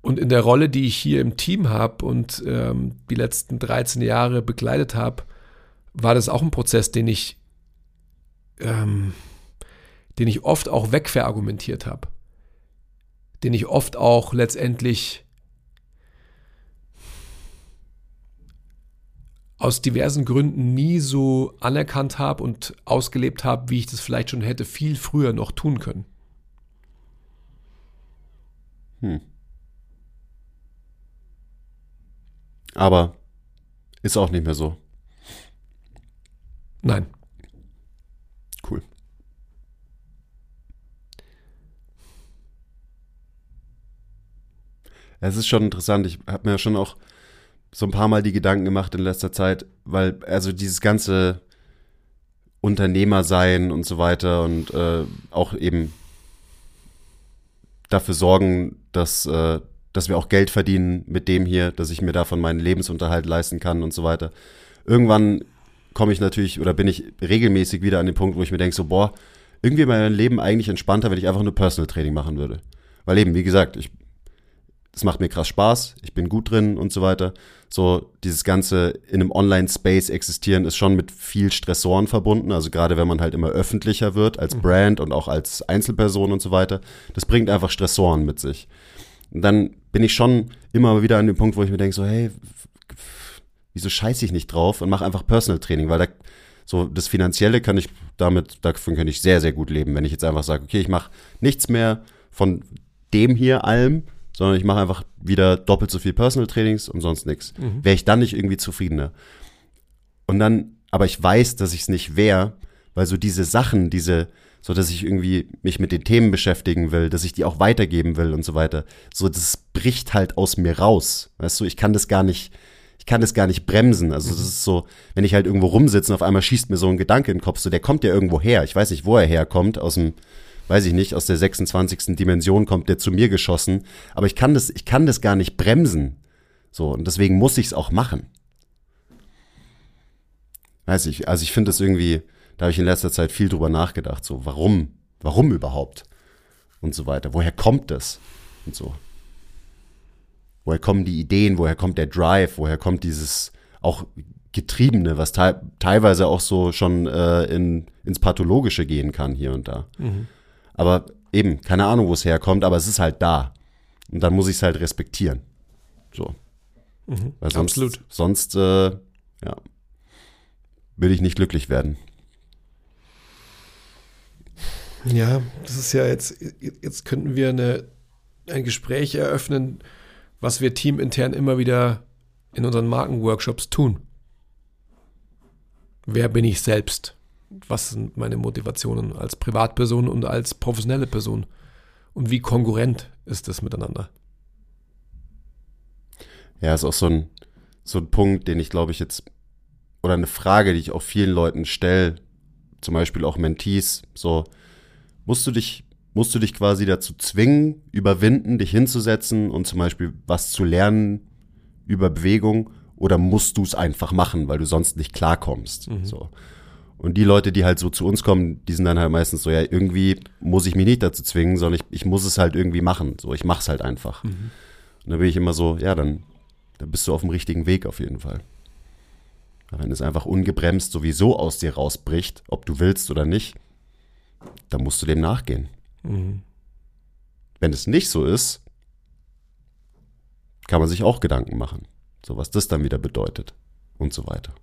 Und in der Rolle, die ich hier im Team habe und ähm, die letzten 13 Jahre begleitet habe, war das auch ein Prozess, den ich, ähm, den ich oft auch wegverargumentiert habe. Den ich oft auch letztendlich aus diversen Gründen nie so anerkannt habe und ausgelebt habe, wie ich das vielleicht schon hätte viel früher noch tun können. Aber ist auch nicht mehr so. Nein. Cool. Es ist schon interessant. Ich habe mir schon auch so ein paar Mal die Gedanken gemacht in letzter Zeit, weil also dieses ganze Unternehmer sein und so weiter und äh, auch eben dafür sorgen, dass, äh, dass wir auch Geld verdienen mit dem hier, dass ich mir davon meinen Lebensunterhalt leisten kann und so weiter. Irgendwann komme ich natürlich oder bin ich regelmäßig wieder an den Punkt, wo ich mir denke, so, boah, irgendwie wäre mein Leben eigentlich entspannter, wenn ich einfach nur Personal Training machen würde. Weil eben, wie gesagt, ich das macht mir krass Spaß, ich bin gut drin und so weiter. So, dieses Ganze in einem Online-Space existieren ist schon mit viel Stressoren verbunden. Also gerade wenn man halt immer öffentlicher wird als Brand und auch als Einzelperson und so weiter. Das bringt einfach Stressoren mit sich. Und dann bin ich schon immer wieder an dem Punkt, wo ich mir denke, so, hey, wieso scheiße ich nicht drauf und mache einfach Personal Training, weil da so das Finanzielle kann ich damit, davon kann ich sehr, sehr gut leben, wenn ich jetzt einfach sage, okay, ich mache nichts mehr von dem hier allem, sondern ich mache einfach wieder doppelt so viel Personal Trainings und sonst nichts. Mhm. Wäre ich dann nicht irgendwie zufriedener? Und dann, aber ich weiß, dass ich es nicht wäre, weil so diese Sachen, diese, so dass ich irgendwie mich mit den Themen beschäftigen will, dass ich die auch weitergeben will und so weiter, so das bricht halt aus mir raus. Weißt du, ich kann das gar nicht, ich kann das gar nicht bremsen. Also das ist so, wenn ich halt irgendwo rumsitze und auf einmal schießt mir so ein Gedanke in den Kopf, so der kommt ja irgendwo her. Ich weiß nicht, wo er herkommt, aus dem, weiß ich nicht, aus der 26. Dimension kommt der zu mir geschossen, aber ich kann das, ich kann das gar nicht bremsen. So, und deswegen muss ich es auch machen. Weiß ich, also ich finde das irgendwie, da habe ich in letzter Zeit viel drüber nachgedacht, so, warum, warum überhaupt? Und so weiter. Woher kommt das? Und so. Woher kommen die Ideen? Woher kommt der Drive? Woher kommt dieses auch Getriebene, was te teilweise auch so schon äh, in, ins Pathologische gehen kann hier und da. Aber eben, keine Ahnung, wo es herkommt, aber es ist halt da. Und dann muss ich es halt respektieren. So. Weil sonst, Absolut. Sonst, äh, ja, will ich nicht glücklich werden. Ja, das ist ja jetzt, jetzt könnten wir eine, ein Gespräch eröffnen, was wir teamintern immer wieder in unseren Markenworkshops tun. Wer bin ich selbst? Was sind meine Motivationen als Privatperson und als professionelle Person? Und wie konkurrent ist das miteinander? Ja, ist auch so ein, so ein Punkt, den ich glaube ich jetzt, oder eine Frage, die ich auch vielen Leuten stelle, zum Beispiel auch Mentees, so, musst du dich, musst du dich quasi dazu zwingen, überwinden, dich hinzusetzen und zum Beispiel was zu lernen über Bewegung oder musst du es einfach machen, weil du sonst nicht klarkommst, so. Und die Leute, die halt so zu uns kommen, die sind dann halt meistens so, ja, irgendwie muss ich mich nicht dazu zwingen, sondern ich, ich muss es halt irgendwie machen. So, ich mach's halt einfach. Und dann bin ich immer so, ja, dann, dann bist du auf dem richtigen Weg auf jeden Fall. Wenn es einfach ungebremst sowieso aus dir rausbricht, ob du willst oder nicht, dann musst du dem nachgehen. Wenn es nicht so ist, kann man sich auch Gedanken machen, so was das dann wieder bedeutet und so weiter.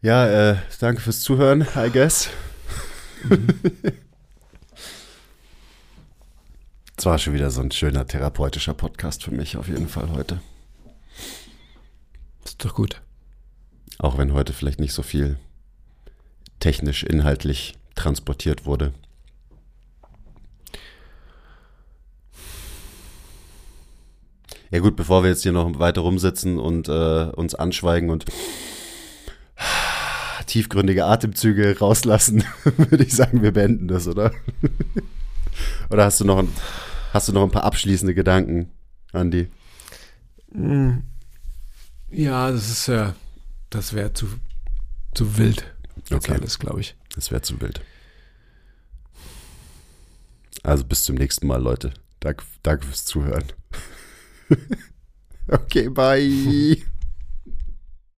Ja, äh, danke fürs Zuhören, I guess. Es war schon wieder so ein schöner therapeutischer Podcast für mich auf jeden Fall heute. Ist doch gut. Auch wenn heute vielleicht nicht so viel technisch, inhaltlich transportiert wurde. Ja gut, bevor wir jetzt hier noch weiter rumsitzen und äh, uns anschweigen und tiefgründige Atemzüge rauslassen, würde ich sagen, wir beenden das, oder? oder hast du noch ein, hast du noch ein paar abschließende Gedanken, Andi? Ja, das ist ja, das wäre zu, zu wild. Das Okay. alles, glaube ich. Das wäre zu wild. Also bis zum nächsten Mal, Leute. Danke, danke fürs Zuhören. okay, bye.